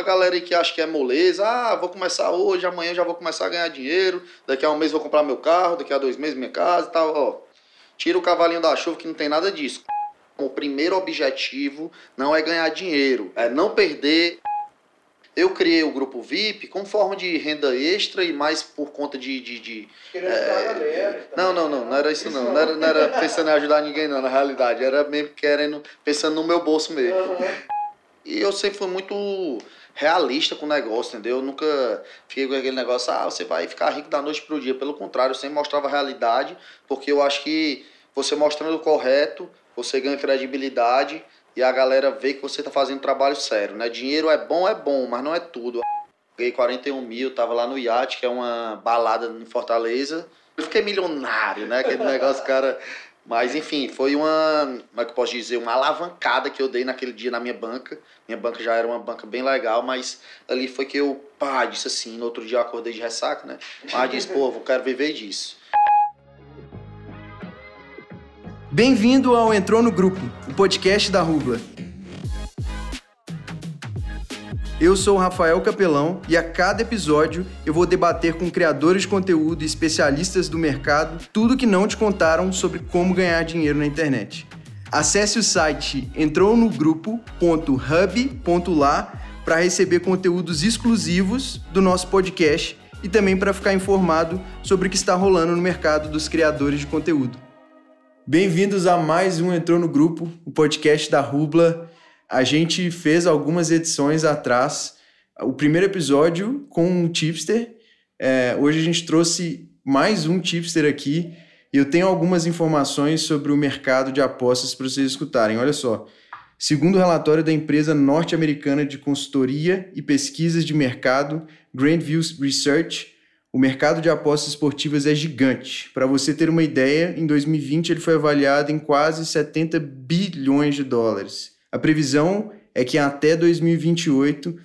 a galera aí que acha que é moleza, ah, vou começar hoje, amanhã já vou começar a ganhar dinheiro, daqui a um mês vou comprar meu carro, daqui a dois meses minha casa e tal, ó. Tira o cavalinho da chuva que não tem nada disso. O primeiro objetivo não é ganhar dinheiro, é não perder eu criei o grupo VIP com forma de renda extra e mais por conta de. de, de é... Não, não, não, não era isso não. Não era, não era pensando em ajudar ninguém, não, na realidade. Era mesmo querendo, pensando no meu bolso mesmo. E eu sempre fui muito realista com o negócio, entendeu? Eu nunca fiquei com aquele negócio, ah, você vai ficar rico da noite pro dia. Pelo contrário, eu sempre mostrava a realidade, porque eu acho que você mostrando o correto, você ganha credibilidade e a galera vê que você tá fazendo trabalho sério, né? Dinheiro é bom, é bom, mas não é tudo. Peguei 41 mil, tava lá no iate, que é uma balada em Fortaleza. Eu fiquei milionário, né? Aquele negócio, cara. Mas enfim, foi uma, como é que eu posso dizer, uma alavancada que eu dei naquele dia na minha banca. Minha banca já era uma banca bem legal, mas ali foi que eu, pá, disse assim, no outro dia eu acordei de ressaca, né? Mas disse, pô, eu quero viver disso. Bem-vindo ao Entrou no Grupo, o podcast da Rubla. Eu sou o Rafael Capelão e a cada episódio eu vou debater com criadores de conteúdo e especialistas do mercado tudo que não te contaram sobre como ganhar dinheiro na internet. Acesse o site entrounogrupo.hub.lá para receber conteúdos exclusivos do nosso podcast e também para ficar informado sobre o que está rolando no mercado dos criadores de conteúdo. Bem-vindos a mais um Entrou no Grupo, o podcast da Rubla. A gente fez algumas edições atrás, o primeiro episódio com um tipster. É, hoje a gente trouxe mais um tipster aqui eu tenho algumas informações sobre o mercado de apostas para vocês escutarem. Olha só. Segundo o relatório da empresa norte-americana de consultoria e pesquisas de mercado, Grandview Research, o mercado de apostas esportivas é gigante. Para você ter uma ideia, em 2020 ele foi avaliado em quase 70 bilhões de dólares. A previsão é que até 2028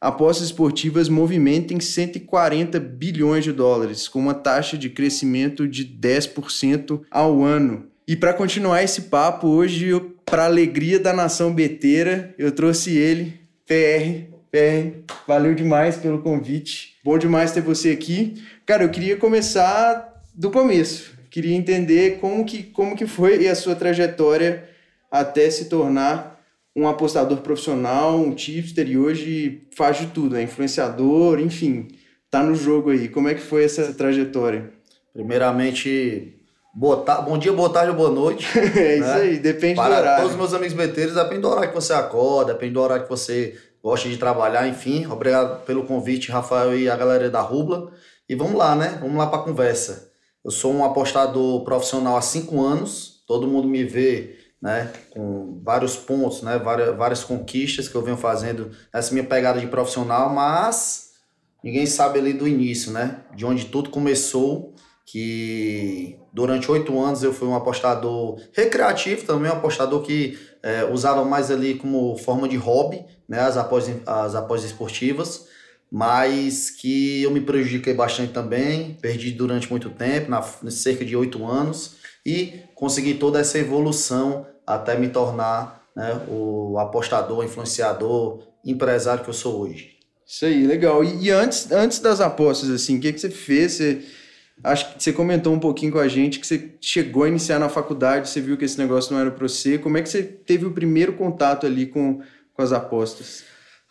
apostas esportivas movimentem 140 bilhões de dólares, com uma taxa de crescimento de 10% ao ano. E para continuar esse papo, hoje, para alegria da nação beteira, eu trouxe ele, PR, PR, valeu demais pelo convite. Bom demais ter você aqui. Cara, eu queria começar do começo. Queria entender como que, como que foi a sua trajetória até se tornar um apostador profissional, um tipster e hoje faz de tudo, é influenciador, enfim, tá no jogo aí. Como é que foi essa trajetória? Primeiramente, boa bom dia, boa tarde ou boa noite. é isso né? aí, depende Para do horário. todos os meus amigos beteiros, depende do horário que você acorda, depende do horário que você gosta de trabalhar, enfim. Obrigado pelo convite, Rafael e a galera da Rubla. E vamos lá, né? Vamos lá para a conversa. Eu sou um apostador profissional há cinco anos. Todo mundo me vê, né? Com vários pontos, né? Várias, várias conquistas que eu venho fazendo nessa minha pegada de profissional, mas ninguém sabe ali do início, né? De onde tudo começou. Que durante oito anos eu fui um apostador recreativo também, um apostador que é, usava mais ali como forma de hobby, né, as apostas, as apostas esportivas, mas que eu me prejudiquei bastante também, perdi durante muito tempo, na, cerca de oito anos, e consegui toda essa evolução até me tornar né, o apostador, influenciador, empresário que eu sou hoje. Isso aí, legal. E, e antes, antes das apostas, assim, o que, que você fez? Você Acho que você comentou um pouquinho com a gente que você chegou a iniciar na faculdade, você viu que esse negócio não era para você. Como é que você teve o primeiro contato ali com, com as apostas?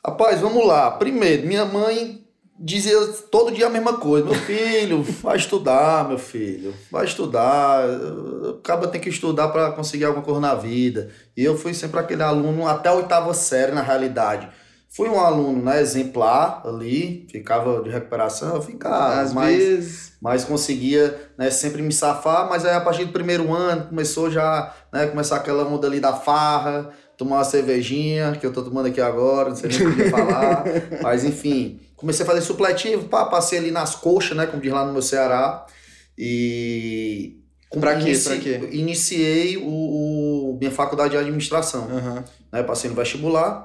Rapaz, vamos lá. Primeiro, minha mãe dizia todo dia a mesma coisa. Meu filho, vai estudar, meu filho. Vai estudar. Acaba tem que estudar para conseguir alguma coisa na vida. E eu fui sempre aquele aluno até a oitava série, na realidade Fui um aluno né, exemplar ali, ficava de recuperação, ficava, Às mas, vezes... mas conseguia né, sempre me safar, mas aí a partir do primeiro ano começou já, né, começar aquela onda ali da farra, tomar uma cervejinha, que eu tô tomando aqui agora, não sei nem o que falar, mas enfim, comecei a fazer supletivo, pá, passei ali nas coxas, né, como diz lá no meu Ceará, e... Pra quê? Inici... Pra quê? Iniciei o, o, minha faculdade de administração, uhum. né, passei no vestibular,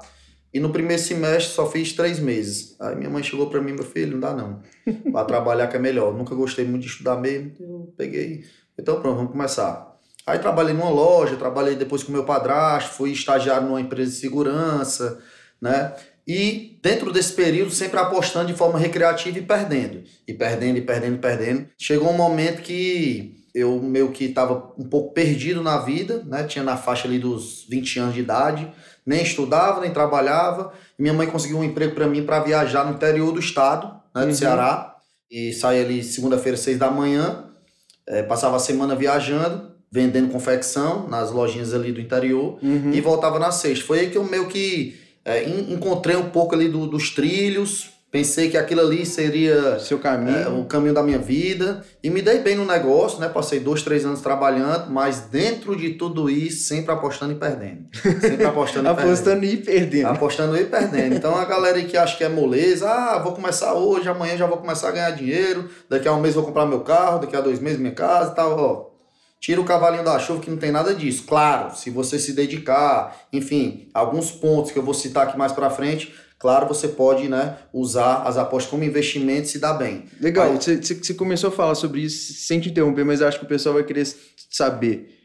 e no primeiro semestre só fiz três meses. Aí minha mãe chegou para mim, meu filho, não dá não. Para trabalhar que é melhor. Nunca gostei muito de estudar mesmo. Eu peguei. Então pronto, vamos começar. Aí trabalhei numa loja, trabalhei depois com meu padrasto, fui estagiário numa empresa de segurança, né? E dentro desse período sempre apostando de forma recreativa e perdendo. E perdendo, e perdendo, e perdendo. Chegou um momento que eu meio que estava um pouco perdido na vida, né? Tinha na faixa ali dos 20 anos de idade, nem estudava, nem trabalhava. Minha mãe conseguiu um emprego para mim para viajar no interior do estado, né, do uhum. Ceará. E saía ali segunda-feira, seis da manhã, é, passava a semana viajando, vendendo confecção nas lojinhas ali do interior uhum. e voltava na sexta. Foi aí que eu meio que é, encontrei um pouco ali do, dos trilhos, pensei que aquilo ali seria seu caminho, é, o caminho da minha vida e me dei bem no negócio, né? Passei dois, três anos trabalhando, mas dentro de tudo isso sempre apostando e perdendo, sempre apostando e apostando e perdendo, apostando e perdendo. Então a galera que acha que é moleza, ah, vou começar hoje, amanhã já vou começar a ganhar dinheiro, daqui a um mês vou comprar meu carro, daqui a dois meses minha casa e tal, ó. Tira o cavalinho da chuva que não tem nada disso. Claro, se você se dedicar, enfim, alguns pontos que eu vou citar aqui mais para frente, claro, você pode né, usar as apostas como investimento e se dar bem. Legal, você começou a falar sobre isso sem te interromper, mas acho que o pessoal vai querer saber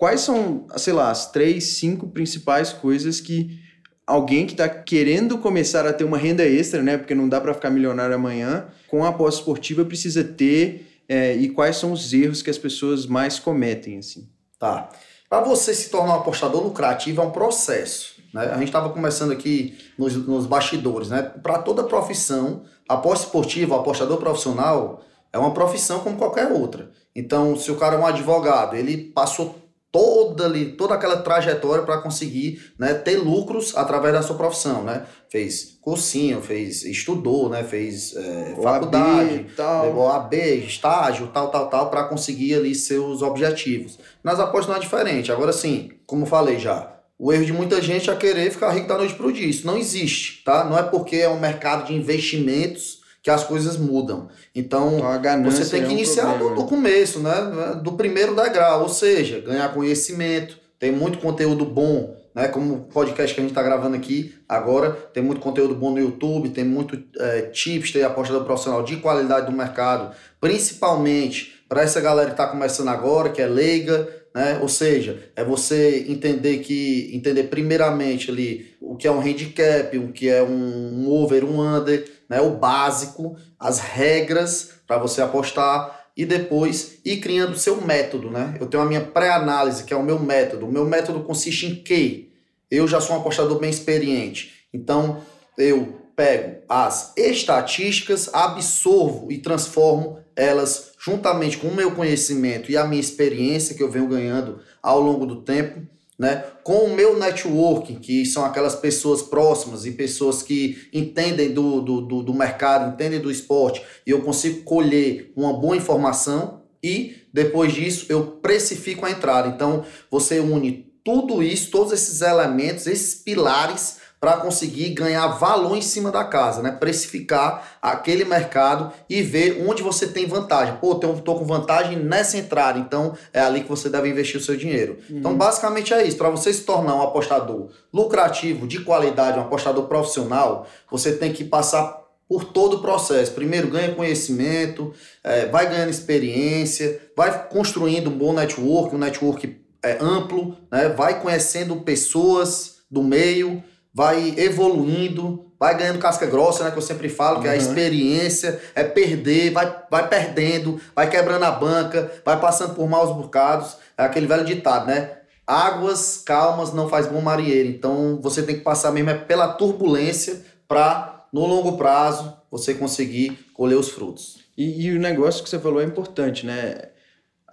quais são, sei lá, as três, cinco principais coisas que alguém que está querendo começar a ter uma renda extra, né? Porque não dá para ficar milionário amanhã, com a aposta esportiva precisa ter é, e quais são os erros que as pessoas mais cometem, assim? Tá. Para você se tornar um apostador lucrativo é um processo. Né? A gente estava conversando aqui nos, nos bastidores, né? Para toda profissão, aposta esportiva, apostador profissional, é uma profissão como qualquer outra. Então, se o cara é um advogado, ele passou toda ali, toda aquela trajetória para conseguir né, ter lucros através da sua profissão, né? Fez cursinho, fez, estudou, né? Fez é, faculdade, levou AB, estágio, tal, tal, tal, para conseguir ali seus objetivos. Nas apostas não é diferente. Agora sim, como falei já, o erro de muita gente é querer ficar rico da noite pro dia. Isso não existe, tá? Não é porque é um mercado de investimentos que as coisas mudam. Então, então você tem que é um iniciar do, do, começo, né? Do primeiro degrau, ou seja, ganhar conhecimento. Tem muito conteúdo bom, né? Como o podcast que a gente está gravando aqui agora, tem muito conteúdo bom no YouTube, tem muito é, tips, tem apostador profissional de qualidade do mercado, principalmente para essa galera que está começando agora, que é leiga, né? Ou seja, é você entender que entender primeiramente ali o que é um handicap, o que é um over, um under, né? O básico, as regras para você apostar e depois ir criando o seu método, né? Eu tenho a minha pré-análise, que é o meu método. O meu método consiste em que eu já sou um apostador bem experiente. Então, eu pego as estatísticas, absorvo e transformo elas juntamente com o meu conhecimento e a minha experiência que eu venho ganhando ao longo do tempo, né, com o meu networking, que são aquelas pessoas próximas e pessoas que entendem do, do, do, do mercado, entendem do esporte, e eu consigo colher uma boa informação e depois disso eu precifico a entrada. Então você une tudo isso, todos esses elementos, esses pilares para conseguir ganhar valor em cima da casa, né? Precificar aquele mercado e ver onde você tem vantagem. Pô, eu tô com vantagem nessa entrada, então é ali que você deve investir o seu dinheiro. Uhum. Então, basicamente é isso. Para você se tornar um apostador lucrativo, de qualidade, um apostador profissional, você tem que passar por todo o processo. Primeiro, ganha conhecimento, é, vai ganhando experiência, vai construindo um bom network, um network é, amplo, né? vai conhecendo pessoas do meio, vai evoluindo, vai ganhando casca grossa, né? Que eu sempre falo, uhum. que é a experiência, é perder, vai, vai perdendo, vai quebrando a banca, vai passando por maus bocados. É aquele velho ditado, né? Águas calmas não faz bom marinheiro. Então você tem que passar mesmo é pela turbulência para, no longo prazo, você conseguir colher os frutos. E, e o negócio que você falou é importante, né?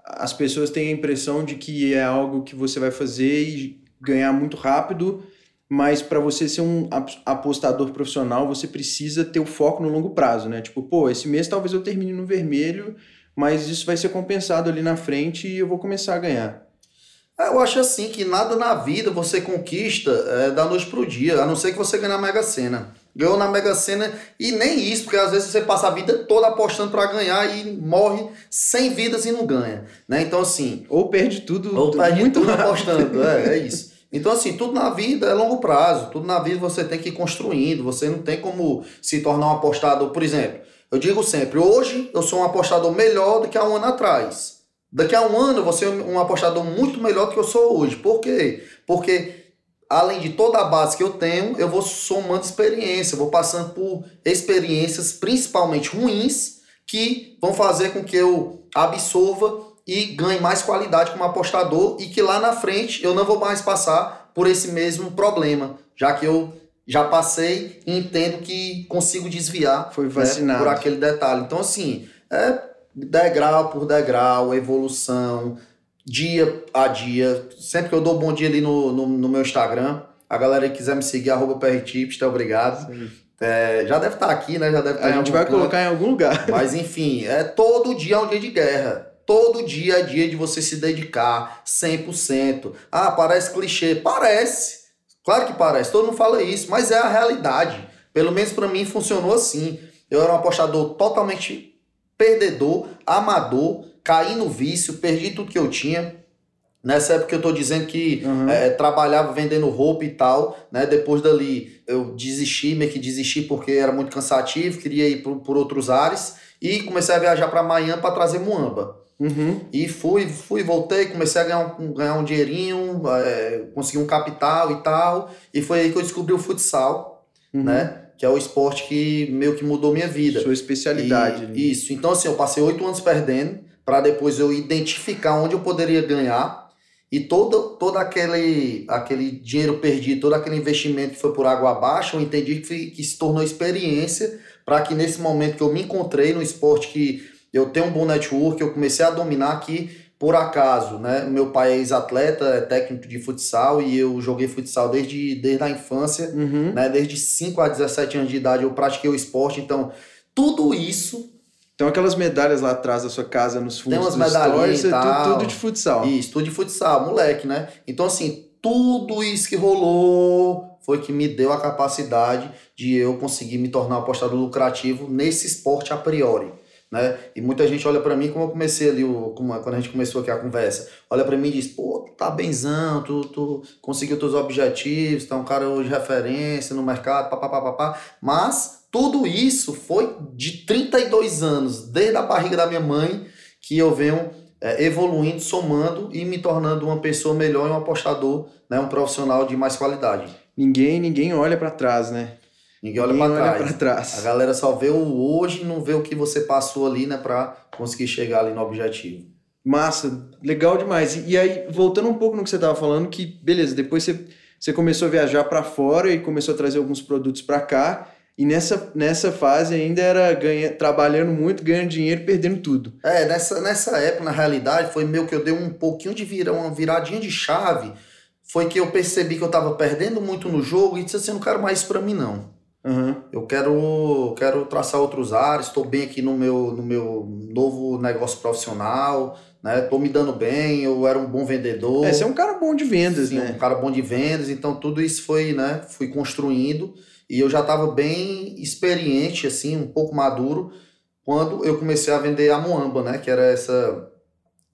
As pessoas têm a impressão de que é algo que você vai fazer e ganhar muito rápido mas para você ser um apostador profissional, você precisa ter o foco no longo prazo, né? Tipo, pô, esse mês talvez eu termine no vermelho, mas isso vai ser compensado ali na frente e eu vou começar a ganhar. É, eu acho assim que nada na vida você conquista é, da noite pro dia, a não ser que você ganhe na Mega Sena. Ganhou na Mega Sena e nem isso, porque às vezes você passa a vida toda apostando para ganhar e morre sem vidas e não ganha, né? Então assim, ou perde tudo, ou perde muito tudo apostando, é, é isso. Então, assim, tudo na vida é longo prazo, tudo na vida você tem que ir construindo, você não tem como se tornar um apostador. Por exemplo, eu digo sempre, hoje eu sou um apostador melhor do que há um ano atrás. Daqui a um ano eu vou ser um apostador muito melhor do que eu sou hoje. Por quê? Porque além de toda a base que eu tenho, eu vou somando experiência, vou passando por experiências principalmente ruins que vão fazer com que eu absorva e ganhe mais qualidade como apostador e que lá na frente eu não vou mais passar por esse mesmo problema, já que eu já passei e entendo que consigo desviar Foi vacinado. Né, por aquele detalhe. Então, assim, é degrau por degrau, evolução, dia a dia. Sempre que eu dou bom dia ali no, no, no meu Instagram, a galera que quiser me seguir, arroba PRTips, tá obrigado. É, já deve estar tá aqui, né? Já deve estar tá A gente vai colocar em algum lugar. Mas enfim, é todo dia é um dia de guerra. Todo dia é dia de você se dedicar 100%. Ah, parece clichê. Parece. Claro que parece. Todo mundo fala isso, mas é a realidade. Pelo menos para mim funcionou assim. Eu era um apostador totalmente perdedor, amador, caí no vício, perdi tudo que eu tinha. Nessa época eu tô dizendo que uhum. é, trabalhava vendendo roupa e tal, né? Depois dali eu desisti, meio que desisti porque era muito cansativo, queria ir por, por outros ares e comecei a viajar para Miami para trazer muamba. Uhum. E fui, fui, voltei, comecei a ganhar um, ganhar um dinheirinho, é, consegui um capital e tal. E foi aí que eu descobri o futsal, uhum. né? Que é o esporte que meio que mudou minha vida. Sua especialidade. E, Isso. Então, assim, eu passei oito anos perdendo para depois eu identificar onde eu poderia ganhar. E todo, todo aquele, aquele dinheiro perdido, todo aquele investimento que foi por água abaixo, eu entendi que, que se tornou experiência para que nesse momento que eu me encontrei no esporte que eu tenho um bom network, eu comecei a dominar aqui por acaso, né? Meu pai é ex-atleta, é técnico de futsal e eu joguei futsal desde, desde a infância, uhum. né? Desde 5 a 17 anos de idade eu pratiquei o esporte, então tudo isso então aquelas medalhas lá atrás da sua casa, nos fundos Tem umas medalhas é tudo, tudo de futsal. Isso, tudo de futsal, moleque, né? Então assim, tudo isso que rolou foi que me deu a capacidade de eu conseguir me tornar um apostador lucrativo nesse esporte a priori né? E muita gente olha para mim, como eu comecei ali, o, quando a gente começou aqui a conversa, olha para mim e diz, pô, tu tá benzão, tu, tu conseguiu teus objetivos, tá um cara de referência no mercado, papapá, papá. Mas tudo isso foi de 32 anos, desde a barriga da minha mãe, que eu venho é, evoluindo, somando e me tornando uma pessoa melhor e um apostador, né, um profissional de mais qualidade. Ninguém, ninguém olha para trás, né? Ninguém olha para trás. trás. A galera só vê o hoje e não vê o que você passou ali, né, para conseguir chegar ali no objetivo. Massa, legal demais. E, e aí, voltando um pouco no que você estava falando, que beleza, depois você, você começou a viajar para fora e começou a trazer alguns produtos para cá. E nessa, nessa fase ainda era ganha, trabalhando muito, ganhando dinheiro, perdendo tudo. É, nessa, nessa época, na realidade, foi meio que eu dei um pouquinho de virar, uma viradinha de chave. Foi que eu percebi que eu estava perdendo muito no jogo e disse assim, não quero mais isso para mim não. Uhum. Eu quero, quero traçar outros ares, estou bem aqui no meu, no meu novo negócio profissional, né? Tô me dando bem, eu era um bom vendedor. É, você é um cara bom de vendas, Sim, né? um cara bom de vendas, então tudo isso foi, né? Fui construindo e eu já estava bem experiente, assim, um pouco maduro, quando eu comecei a vender a Moamba, né? Que era essa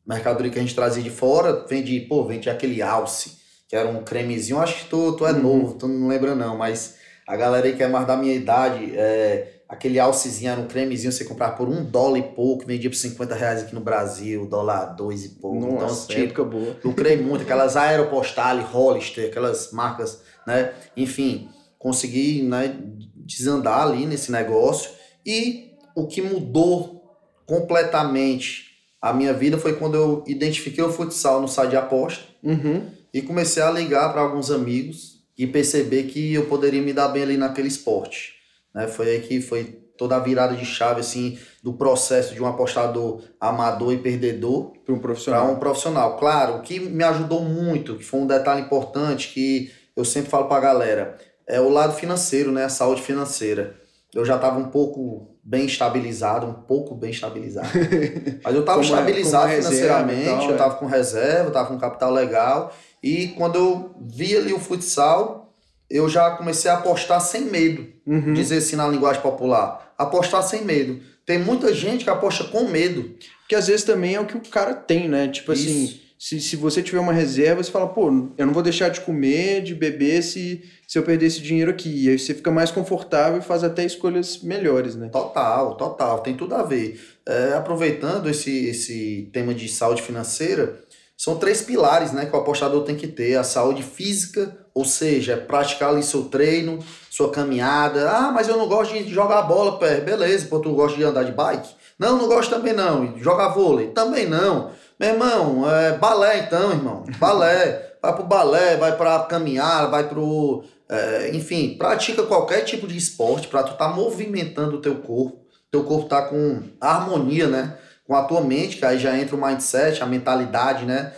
mercadoria que a gente trazia de fora, vende, pô, vende aquele alce, que era um cremezinho, acho que tu, tu é uhum. novo, tu não lembra não, mas a galera aí que é mais da minha idade, é, aquele alcezinho era um cremezinho você comprava por um dólar e pouco, vendia por 50 reais aqui no Brasil, dólar dois e pouco. Nossa, então, época boa. Lucrei muito, aquelas Aeropostale, Hollister, aquelas marcas, né? Enfim, consegui né, desandar ali nesse negócio. E o que mudou completamente a minha vida foi quando eu identifiquei o futsal no site de aposta uhum. e comecei a ligar para alguns amigos e perceber que eu poderia me dar bem ali naquele esporte. Né? Foi aí que foi toda a virada de chave assim do processo de um apostador amador e perdedor para um profissional. um profissional. Claro, o que me ajudou muito, que foi um detalhe importante que eu sempre falo para a galera, é o lado financeiro, né? a saúde financeira. Eu já estava um pouco bem estabilizado, um pouco bem estabilizado. Mas eu estava é- estabilizado financeiramente, tal, eu estava é. com reserva, estava com capital legal e quando eu vi ali o futsal, eu já comecei a apostar sem medo. Uhum. Dizer assim na linguagem popular. Apostar sem medo. Tem muita gente que aposta com medo. Porque às vezes também é o que o cara tem, né? Tipo assim, Isso. assim, se, se você tiver uma reserva, você fala, pô, eu não vou deixar de comer, de beber se, se eu perder esse dinheiro aqui. E aí você fica mais confortável e faz até escolhas melhores, né? Total, total. Tem tudo a ver. É, aproveitando esse, esse tema de saúde financeira, São três pilares né, que o apostador tem que ter: a saúde física, ou seja, praticar ali seu treino, sua caminhada. Ah, mas eu não gosto de jogar bola, pé. Beleza, pô, tu gosta de andar de bike? Não, não gosto também não. Jogar vôlei? Também não. Meu irmão, é balé então, irmão. Balé. vai pro balé, vai pra caminhar, vai pro. É, enfim, pratica qualquer tipo de esporte para tu tá movimentando o teu corpo. Teu corpo tá com harmonia, né? Com a tua mente, que aí já entra o mindset, a mentalidade, né?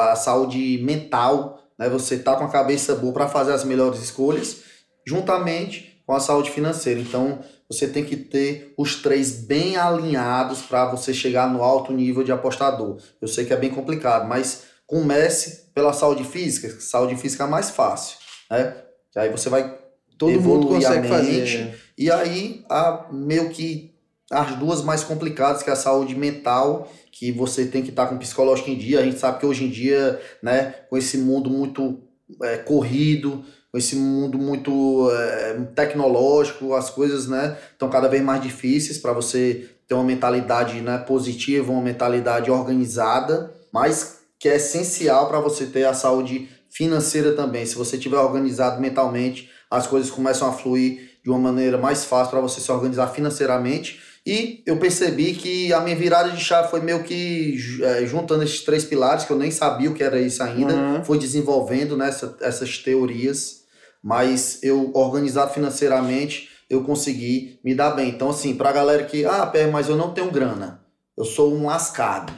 A saúde mental, né? Você tá com a cabeça boa para fazer as melhores escolhas, juntamente com a saúde financeira. Então, você tem que ter os três bem alinhados para você chegar no alto nível de apostador. Eu sei que é bem complicado, mas comece pela saúde física, saúde física é mais fácil, né? Que aí você vai todo mundo consegue fazer. Né? E aí a meio que as duas mais complicadas, que é a saúde mental, que você tem que estar com psicológico em dia. A gente sabe que hoje em dia, né, com esse mundo muito é, corrido, com esse mundo muito é, tecnológico, as coisas né, estão cada vez mais difíceis para você ter uma mentalidade né, positiva, uma mentalidade organizada, mas que é essencial para você ter a saúde financeira também. Se você estiver organizado mentalmente, as coisas começam a fluir de uma maneira mais fácil para você se organizar financeiramente. E eu percebi que a minha virada de chave foi meio que é, juntando esses três pilares, que eu nem sabia o que era isso ainda, uhum. foi desenvolvendo nessa, essas teorias mas eu organizado financeiramente, eu consegui me dar bem. Então, assim, pra galera que, ah, pé, mas eu não tenho grana, eu sou um lascado,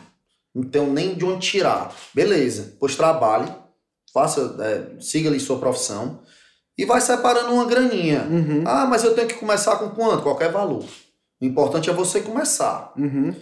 não tenho nem de onde tirar. Beleza, pois trabalhe, faça, é, siga ali sua profissão e vai separando uma graninha. Uhum. Ah, mas eu tenho que começar com quanto? Qualquer valor. O importante é você começar. Uhum.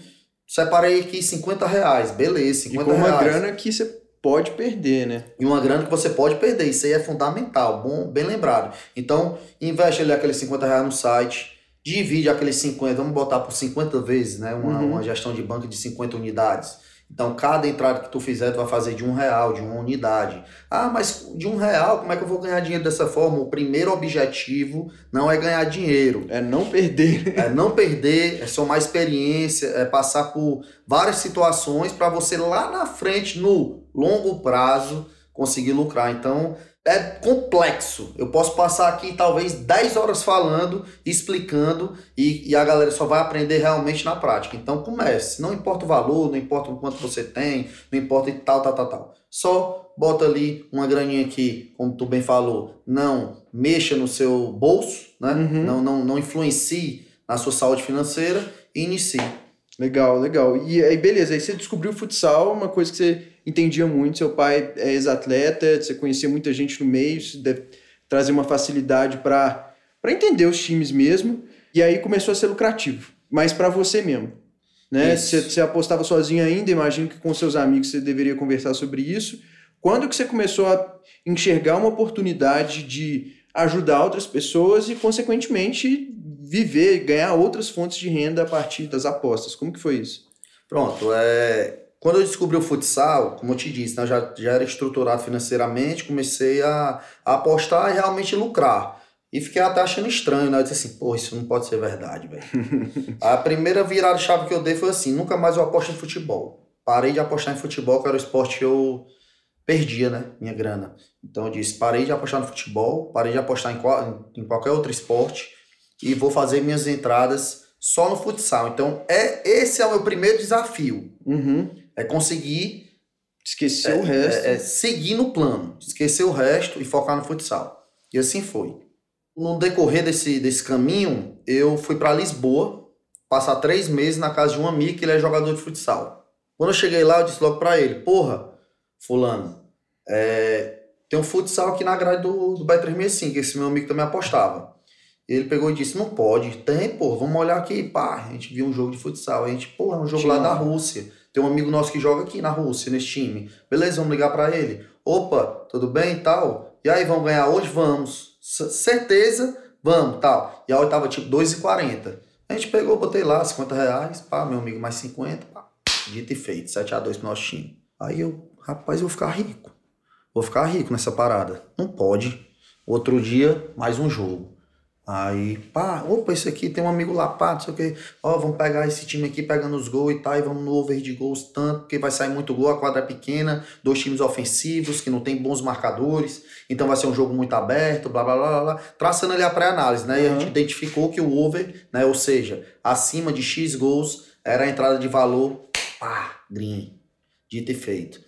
Separei aqui 50 reais, beleza, 50 e com reais. uma grana que você pode perder, né? E uma grana que você pode perder, isso aí é fundamental, bom, bem lembrado. Então, investe ali aqueles 50 reais no site, divide aqueles 50, vamos botar por 50 vezes, né? Uma, uhum. uma gestão de banco de 50 unidades. Então, cada entrada que tu fizer, tu vai fazer de um real, de uma unidade. Ah, mas de um real, como é que eu vou ganhar dinheiro dessa forma? O primeiro objetivo não é ganhar dinheiro. É não perder. é não perder, é somar experiência, é passar por várias situações para você lá na frente, no longo prazo, conseguir lucrar. Então, é complexo. Eu posso passar aqui talvez 10 horas falando, explicando, e, e, a galera só vai aprender realmente na prática. Então comece. Não importa o valor, não importa o quanto você tem, não importa tal, tal, tal, tal. Só bota ali uma graninha aqui, como tu bem falou. Não mexa no seu bolso, né? Uhum. Não, não, não influencie na sua saúde financeira e inicie. Legal, legal. E aí, beleza, aí você descobriu o futsal, uma coisa que você entendia muito. Seu pai é ex-atleta, você conhecia muita gente no meio, isso deve trazer uma facilidade para entender os times mesmo. E aí começou a ser lucrativo, mas para você mesmo. Né? Você, você apostava sozinho ainda, imagino que com seus amigos você deveria conversar sobre isso. Quando que você começou a enxergar uma oportunidade de ajudar outras pessoas e, consequentemente, viver, ganhar outras fontes de renda a partir das apostas? Como que foi isso? Pronto, é, quando eu descobri o futsal, como eu te disse, né, já, já era estruturado financeiramente, comecei a, a apostar e realmente lucrar. E fiquei até achando estranho, né? Eu disse assim, pô, isso não pode ser verdade, velho. a primeira virada chave que eu dei foi assim, nunca mais eu aposto em futebol. Parei de apostar em futebol, que era o esporte que eu perdia, né? Minha grana. Então eu disse, parei de apostar no futebol, parei de apostar em, qual, em qualquer outro esporte e vou fazer minhas entradas só no futsal. Então, é esse é o meu primeiro desafio. Uhum. É conseguir esquecer é, o resto. É, é, seguir no plano, esquecer o resto e focar no futsal. E assim foi. No decorrer desse, desse caminho, eu fui para Lisboa, passar três meses na casa de um amigo que ele é jogador de futsal. Quando eu cheguei lá, eu disse logo para ele: Porra, Fulano, é, tem um futsal aqui na grade do, do Bet365, que esse meu amigo também apostava. Ele pegou e disse: Não pode, tem, pô, vamos olhar aqui. Pá, a gente viu um jogo de futsal. A gente, pô, é um jogo Tinha. lá da Rússia. Tem um amigo nosso que joga aqui na Rússia, nesse time. Beleza, vamos ligar para ele. Opa, tudo bem e tal? E aí, vamos ganhar hoje? Vamos. C certeza, vamos, tal. E a hora tava tipo 2,40. A gente pegou, botei lá 50 reais, pá, meu amigo mais 50, pá. Dito e feito, 7x2 pro nosso time. Aí eu, rapaz, eu vou ficar rico. Vou ficar rico nessa parada. Não pode. Outro dia, mais um jogo. Aí, pá, opa, esse aqui tem um amigo lá, pá, não sei o quê. Ó, vamos pegar esse time aqui pegando os gols e tal, e vamos no over de gols tanto, porque vai sair muito gol, a quadra é pequena, dois times ofensivos que não tem bons marcadores, então vai ser um jogo muito aberto, blá blá blá blá, traçando ali a pré-análise, né? E a Uhum. gente identificou que o over, né, ou seja, acima de X gols, era a entrada de valor, pá, green, dito e feito.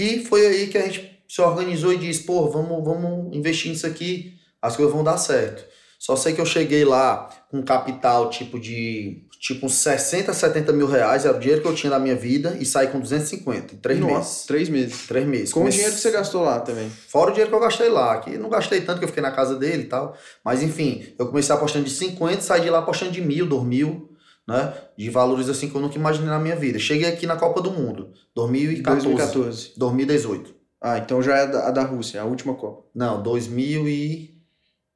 E foi aí que a gente se organizou e disse, pô, vamos, vamos investir nisso aqui, as coisas vão dar certo. Só sei que eu cheguei lá com capital tipo de tipo uns 60, 70 mil reais, era o dinheiro que eu tinha na minha vida, e saí com 250 em três Nossa, meses. três meses. Três meses. Com o dinheiro que você gastou lá também. Fora o dinheiro que eu gastei lá, que não gastei tanto que eu fiquei na casa dele e tal. Mas enfim, eu comecei apostando de 50, saí de lá apostando de mil, dois mil, né? De valores assim que eu nunca imaginei na minha vida. Cheguei aqui na Copa do Mundo, 2014. 2014. 2018. Ah, então já é a da, a da Rússia, a última Copa. Não, 2000 e...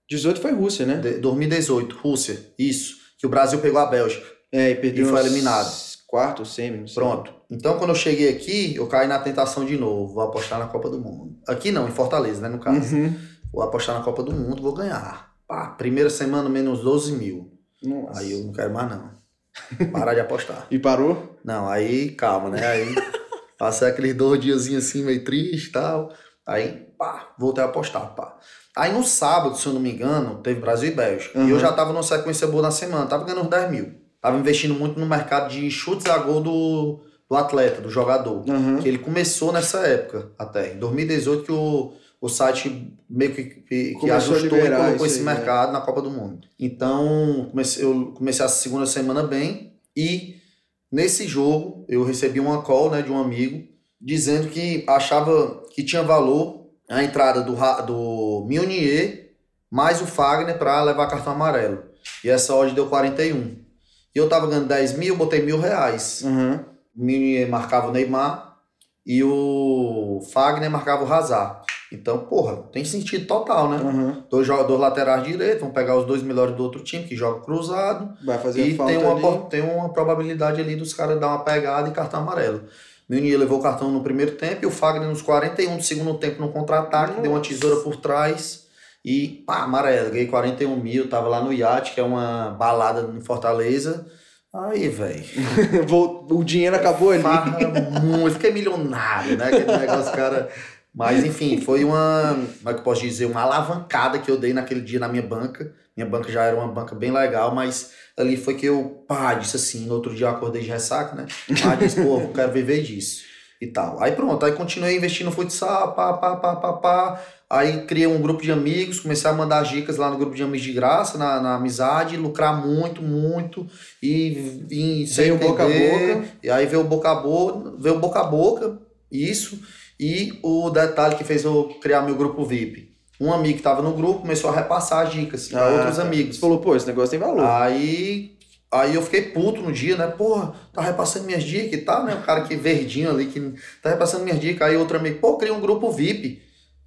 18 foi Rússia, né? de- 2018, Rússia. Isso. Que o Brasil pegou a Bélgica. É, e perdeu E foi eliminado. Quarto, semi. Pronto. Então, quando eu cheguei aqui, eu caí na tentação de novo. Vou apostar na Copa do Mundo. Aqui não, em Fortaleza, né? No caso. Uhum. Vou apostar na Copa do Mundo, vou ganhar. Pá, primeira semana, menos 12 mil. Nossa. Aí eu não quero mais, não. Parar de apostar. E parou? Não, aí calma, né? Aí passei aqueles dois diazinhos assim, meio triste e tal. Aí, pá, voltei a apostar, pá. Aí no sábado, se eu não me engano, teve Brasil e Bélgica. E eu Uhum. já tava numa sequência boa na semana, tava ganhando uns 10 mil. Tava investindo muito no mercado de chutes a gol do, do atleta, do jogador. Uhum. Que ele começou nessa época, até. Em 2018, que o, o site meio que, que, que ajustou e colocou esse aí, né? mercado na Copa do Mundo. Então, comecei, eu comecei a segunda semana bem e nesse jogo eu recebi uma call né, de um amigo dizendo que achava que tinha valor a entrada do, do Meunier mais o Fagner para levar cartão amarelo. E essa odd deu 41. E eu tava ganhando 10 mil, botei mil reais. Uhum. O Meunier marcava o Neymar e o Fagner marcava o Hazard. Então, porra, tem sentido total, né? Uhum. Dois jogadores laterais direitos, vão pegar os dois melhores do outro time que joga cruzado. Vai fazer E tem uma, ali. tem uma probabilidade ali dos caras dar uma pegada e cartão amarelo. Meunier levou o cartão no primeiro tempo e o Fagner nos 41 do segundo tempo no contra-ataque, deu uma tesoura por trás e pá, amarelo. Ganhei 41 mil, tava lá no iate, que é uma balada em Fortaleza. Aí, velho. O dinheiro acabou ali. Farra muito, fiquei milionário, né? Aquele negócio, cara. Mas, enfim, foi uma, como é que eu posso dizer, uma alavancada que eu dei naquele dia na minha banca. Minha banca já era uma banca bem legal, mas ali foi que eu, pá, disse assim, no outro dia eu acordei de ressaca, né? Pá, disse, pô, eu quero viver disso e tal. Aí pronto, aí continuei investindo no futsal, pá, pá, pá, pá, pá. Aí criei um grupo de amigos, comecei a mandar dicas lá no grupo de amigos de graça, na, na amizade, lucrar muito, muito. E vim sem Veio boca a entender. boca. E aí veio o boca a boca, veio boca a boca, isso. E o detalhe que fez eu criar meu grupo VIP. Um amigo que estava no grupo começou a repassar as dicas para Ah, outros tá. amigos. Você falou, pô, esse negócio tem valor. Aí, aí eu fiquei puto no dia, né? Porra, tá repassando minhas dicas e tal, né? O cara que verdinho ali, que tá repassando minhas dicas. Aí outro amigo, pô, cria um grupo VIP.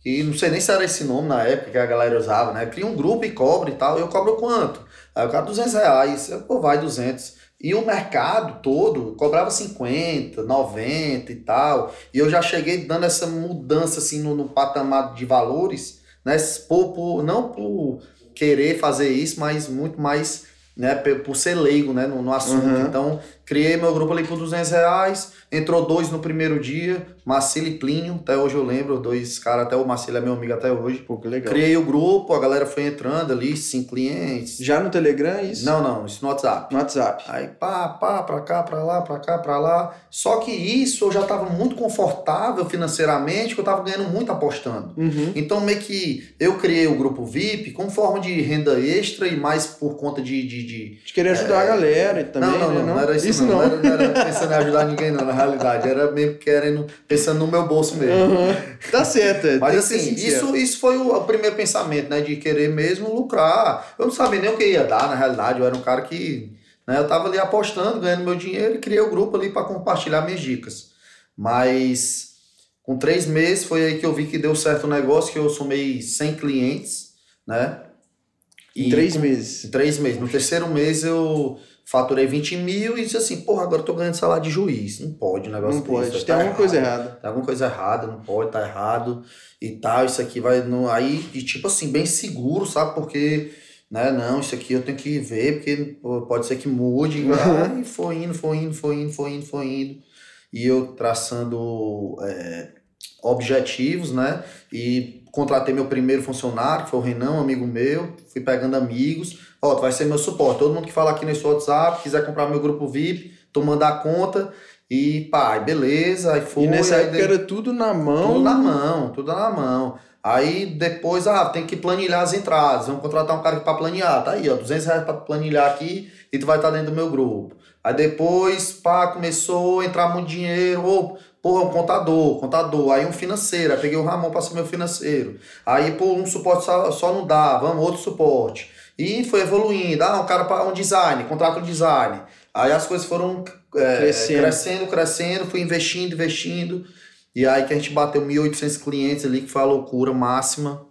E não sei nem se era esse nome na época que a galera usava, né? Cria um grupo e cobra e tal. Eu cobro quanto? Aí o cara, 200 reais. Eu, pô, vai 200. E o mercado todo cobrava 50, 90 e tal. E eu já cheguei dando essa mudança assim no, no patamar de valores, né? Por, por, não por querer fazer isso, mas muito mais né, por ser leigo né, no, no assunto. Uhum. Então, criei meu grupo ali por 200 reais. Entrou dois no primeiro dia, Marcelo e Plínio, até hoje eu lembro, dois caras, até o Marcelo é meu amigo até hoje. Pô, que legal. Criei o grupo, a galera foi entrando ali, cinco clientes. Já no Telegram, isso? Não, não, isso no WhatsApp. No WhatsApp. Aí pá, pá, pra cá, pra lá, pra cá, pra lá. Só que isso eu já tava muito confortável financeiramente, que eu tava ganhando muito apostando. Uhum. Então, meio que eu criei o grupo VIP como forma de renda extra e mais por conta de. de, de... De querer ajudar a galera e também, não, não, né? não, não, era isso, não. Não, era, não era pensando em ajudar ninguém, não, na realidade. Era mesmo querendo, pensando no meu bolso mesmo. Uhum. Tá certo. é, Mas assim, isso, isso foi o, o primeiro pensamento, né? De querer mesmo lucrar. Eu não sabia nem o que ia dar, na realidade. Eu era um cara que. Né, eu tava ali apostando, ganhando meu dinheiro e criei o grupo ali para compartilhar minhas dicas. Mas com três meses foi aí que eu vi que deu certo o negócio, que eu somei 100 clientes, né? Em E três com- meses. em três meses. No terceiro mês eu faturei 20 mil e disse assim, porra, agora eu tô ganhando salário de juiz. Não pode um negócio Não pode. Tem tá alguma coisa errada. Tem alguma coisa errada, não pode, tá errado e tal. Isso aqui vai. No, aí, e tipo assim, bem seguro, sabe? Porque né? Não, isso aqui eu tenho que ver, porque pode ser que mude. E foi indo, foi indo, foi indo, foi indo, foi indo. E eu traçando é, objetivos, né? E contratei meu primeiro funcionário, que foi o Renan, um amigo meu. Fui pegando amigos. Ó, tu vai ser meu suporte. Todo mundo que fala aqui nesse WhatsApp, quiser comprar meu grupo VIP, tu manda a conta. E pá, beleza, aí foi. E nessa aí época de- era tudo na mão. tudo na mão, tudo na mão. Aí depois, ah, tem que planilhar as entradas. Vamos contratar um cara para planilhar. Tá aí, ó, 200 reais para planilhar aqui e tu vai estar dentro do meu grupo. Aí depois, pá, começou a entrar muito dinheiro. Ô, porra, um contador, contador. Aí um financeiro. Aí peguei o Ramon para ser meu financeiro. Aí, pô, um suporte só, só não dá, vamos, outro suporte. E foi evoluindo. Ah, um cara para um design, contrata um design. Aí as coisas foram é, Crescendo. crescendo, crescendo, fui investindo, investindo. E aí que a gente bateu 1.800 clientes ali, que foi a loucura máxima.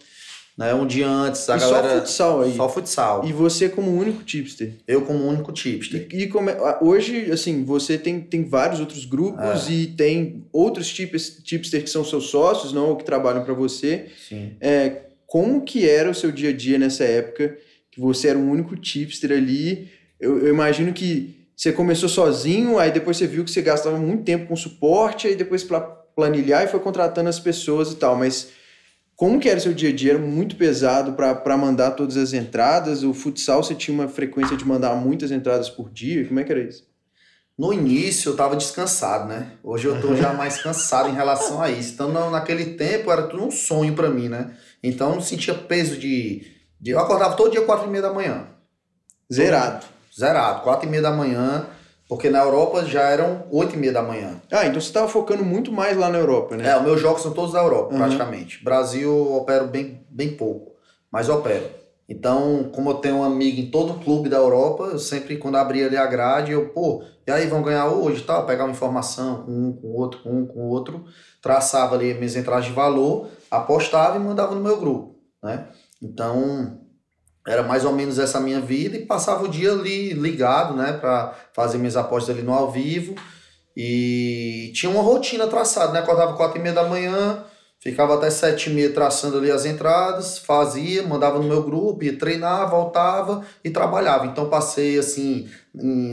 Né? Um dia antes, a E só galera. futsal aí. Só futsal. E você como único tipster. Eu como único tipster. E, e como é- hoje, assim, você tem, tem vários outros grupos É. e tem outros tips, tipster que são seus sócios, não, ou que trabalham para você. Sim. É, como que era o seu dia a dia nessa época que você era o único tipster ali? Eu, eu imagino que você começou sozinho, aí depois você viu que você gastava muito tempo com suporte, aí depois para planilhar e foi contratando as pessoas e tal, mas como que era o seu dia a dia? Era muito pesado para mandar todas as entradas? O futsal você tinha uma frequência de mandar muitas entradas por dia? Como é que era isso? No início eu tava descansado, né? Hoje eu tô já mais cansado em relação a isso. Então na- naquele tempo era tudo um sonho pra mim, né? Então eu não sentia peso de. Eu acordava todo dia quatro e meia da manhã. Zerado. Zerado, quatro e meia da manhã. Porque na Europa já eram oito e meia da manhã. Ah, então você estava focando muito mais lá na Europa, né? É, os meus jogos são todos da Europa, Uhum. praticamente. Brasil eu opero bem, bem pouco, mas opero. Então, como eu tenho um amigo em todo clube da Europa, eu sempre, quando abria ali a grade, eu, pô, e aí, vão ganhar hoje, tal? Pegar uma informação com um, com o outro, com um, com o outro, traçava ali minhas entradas de valor, apostava e mandava no meu grupo, né? Então, era mais ou menos essa minha vida e passava o dia ali ligado, né, para fazer minhas apostas ali no ao vivo. E tinha uma rotina traçada, né? Acordava quatro e meia da manhã, ficava até sete e meia traçando ali as entradas, fazia, mandava no meu grupo, ia treinar, voltava e trabalhava. Então passei assim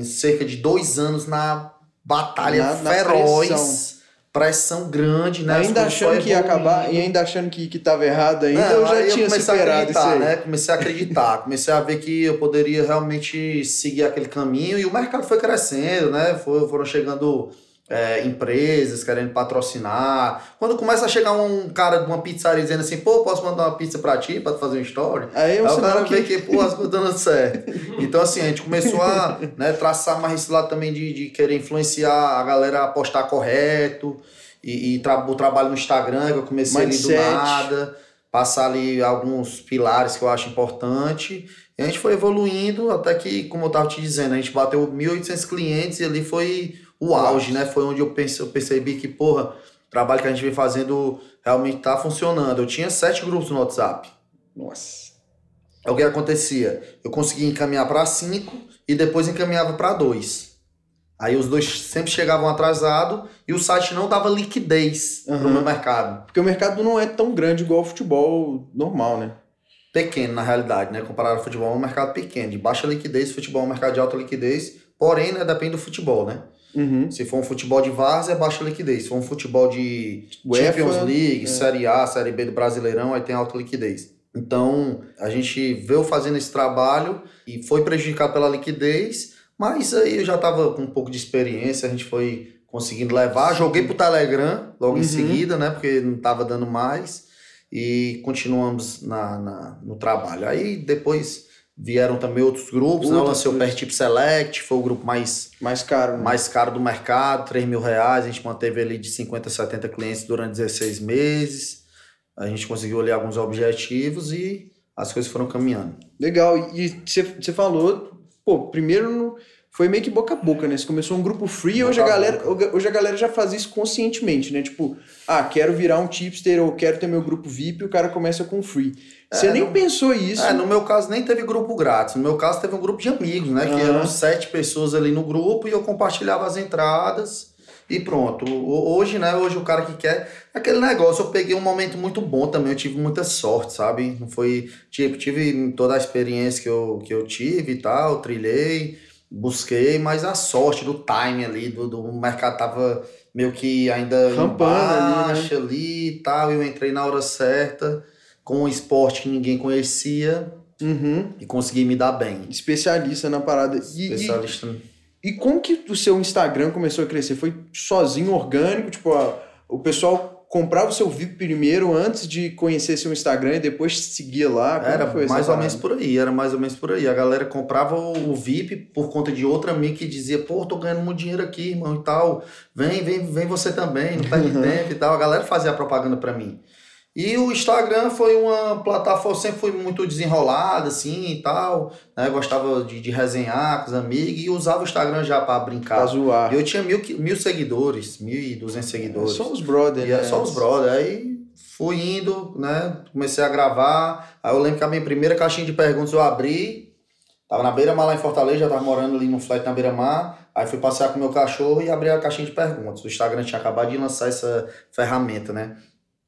cerca de dois anos na batalha Na- na feroz, pressão. Pressão. grande, né? Ainda achando que ia acabar e ainda achando que, que tava errado ainda, Não, eu já tinha comecei a acreditar, aí. né? Comecei a acreditar, comecei a ver que eu poderia realmente seguir aquele caminho e o mercado foi crescendo, né? Foram chegando é, empresas querendo patrocinar. Quando começa a chegar um cara de uma pizzaria dizendo assim, pô, posso mandar uma pizza pra ti, pra tu fazer um story? Aí é um Aí o cara que... vê que, pô, as coisas dando certo. Então, assim, a gente começou a né, traçar mais esse lado também de, de querer influenciar a galera a postar correto. E, e tra- o trabalho no Instagram, que eu comecei ali Mindset. do nada. Passar ali alguns pilares que eu acho importante. E a gente foi evoluindo até que, como eu tava te dizendo, a gente bateu 1.800 clientes e ali foi o auge, né? Foi onde eu, pense, eu percebi que, porra, o trabalho que a gente vem fazendo realmente tá funcionando. Eu tinha sete grupos no WhatsApp. Nossa. É o que acontecia. Eu conseguia encaminhar para cinco e depois encaminhava para dois. Aí os dois sempre chegavam atrasado e o site não dava liquidez Aham. pro meu mercado. Porque o mercado não é tão grande igual o futebol normal, né? Pequeno, na realidade, né? Comparado ao futebol, é um mercado pequeno, de baixa liquidez, futebol é um mercado de alta liquidez, porém, né, depende do futebol, né? Uhum. Se for um futebol de várzea, é baixa liquidez. Se for um futebol de UEFA, Champions League, é. Série A, Série B do Brasileirão, aí tem alta liquidez. Então, a gente veio fazendo esse trabalho e foi prejudicado pela liquidez, mas aí eu já estava com um pouco de experiência, a gente foi conseguindo levar. Joguei pro Telegram logo Uhum. em seguida, né? Porque não estava dando mais. E continuamos na, na- no trabalho. Aí depois vieram também outros grupos, né? Eu lancei o. Pertip Select, foi o grupo mais Mais caro, né? mais caro do mercado, 3 mil reais. A gente manteve ali de 50 a 70 clientes durante 16 meses. A gente conseguiu ali alguns objetivos e as coisas foram caminhando. Legal. E você falou, pô, primeiro no- foi meio que boca a boca, né? Você começou um grupo free, hoje a, Boca a galera, hoje a galera já faz isso conscientemente, né? Tipo, ah, quero virar um tipster ou quero ter meu grupo VIP, o cara começa com free. Você É, nem não- pensou isso. É, no meu caso nem teve grupo grátis. No meu caso teve um grupo de amigos, né? Que Aham. eram sete pessoas ali no grupo e eu compartilhava as entradas. E pronto. Hoje, né? Hoje o cara que quer. Aquele negócio, eu peguei um momento muito bom também. Eu tive muita sorte, sabe? Não foi. Tipo, tive toda a experiência que eu, que eu tive e tal, trilhei, busquei, mas a sorte do time ali, do, do mercado tava meio que ainda Rampando embaixo ali, né? ali e tal. Eu entrei na hora certa, com um esporte que ninguém conhecia. Uhum. E consegui me dar bem. Especialista na parada. E, Especialista. E, e como que o seu Instagram começou a crescer? Foi sozinho, orgânico? Tipo, ó, o pessoal comprava o seu VIP primeiro antes de conhecer seu Instagram e depois seguia lá? Como era mais parada? ou menos por aí, era mais ou menos por aí. A galera comprava o, VIP por conta de outra amiga que dizia, pô, tô ganhando muito dinheiro aqui, irmão, e tal. Vem, vem, vem você também, não perde tempo e tal. A galera fazia a propaganda para mim. E o Instagram foi uma plataforma, sempre foi muito desenrolada, assim, e tal, né? Gostava de, de resenhar com os amigos e usava o Instagram já para brincar. Pra zoar. E eu tinha mil, mil seguidores, mil e duzentos seguidores. É só os brothers, né? Só os brothers. Aí fui indo, né? Comecei a gravar. Aí eu lembro que a minha primeira caixinha de perguntas eu abri, tava na beira-mar lá em Fortaleza, já tava morando ali no flat na beira-mar. Aí fui passear com meu cachorro e abri a caixinha de perguntas. O Instagram tinha acabado de lançar essa ferramenta, né?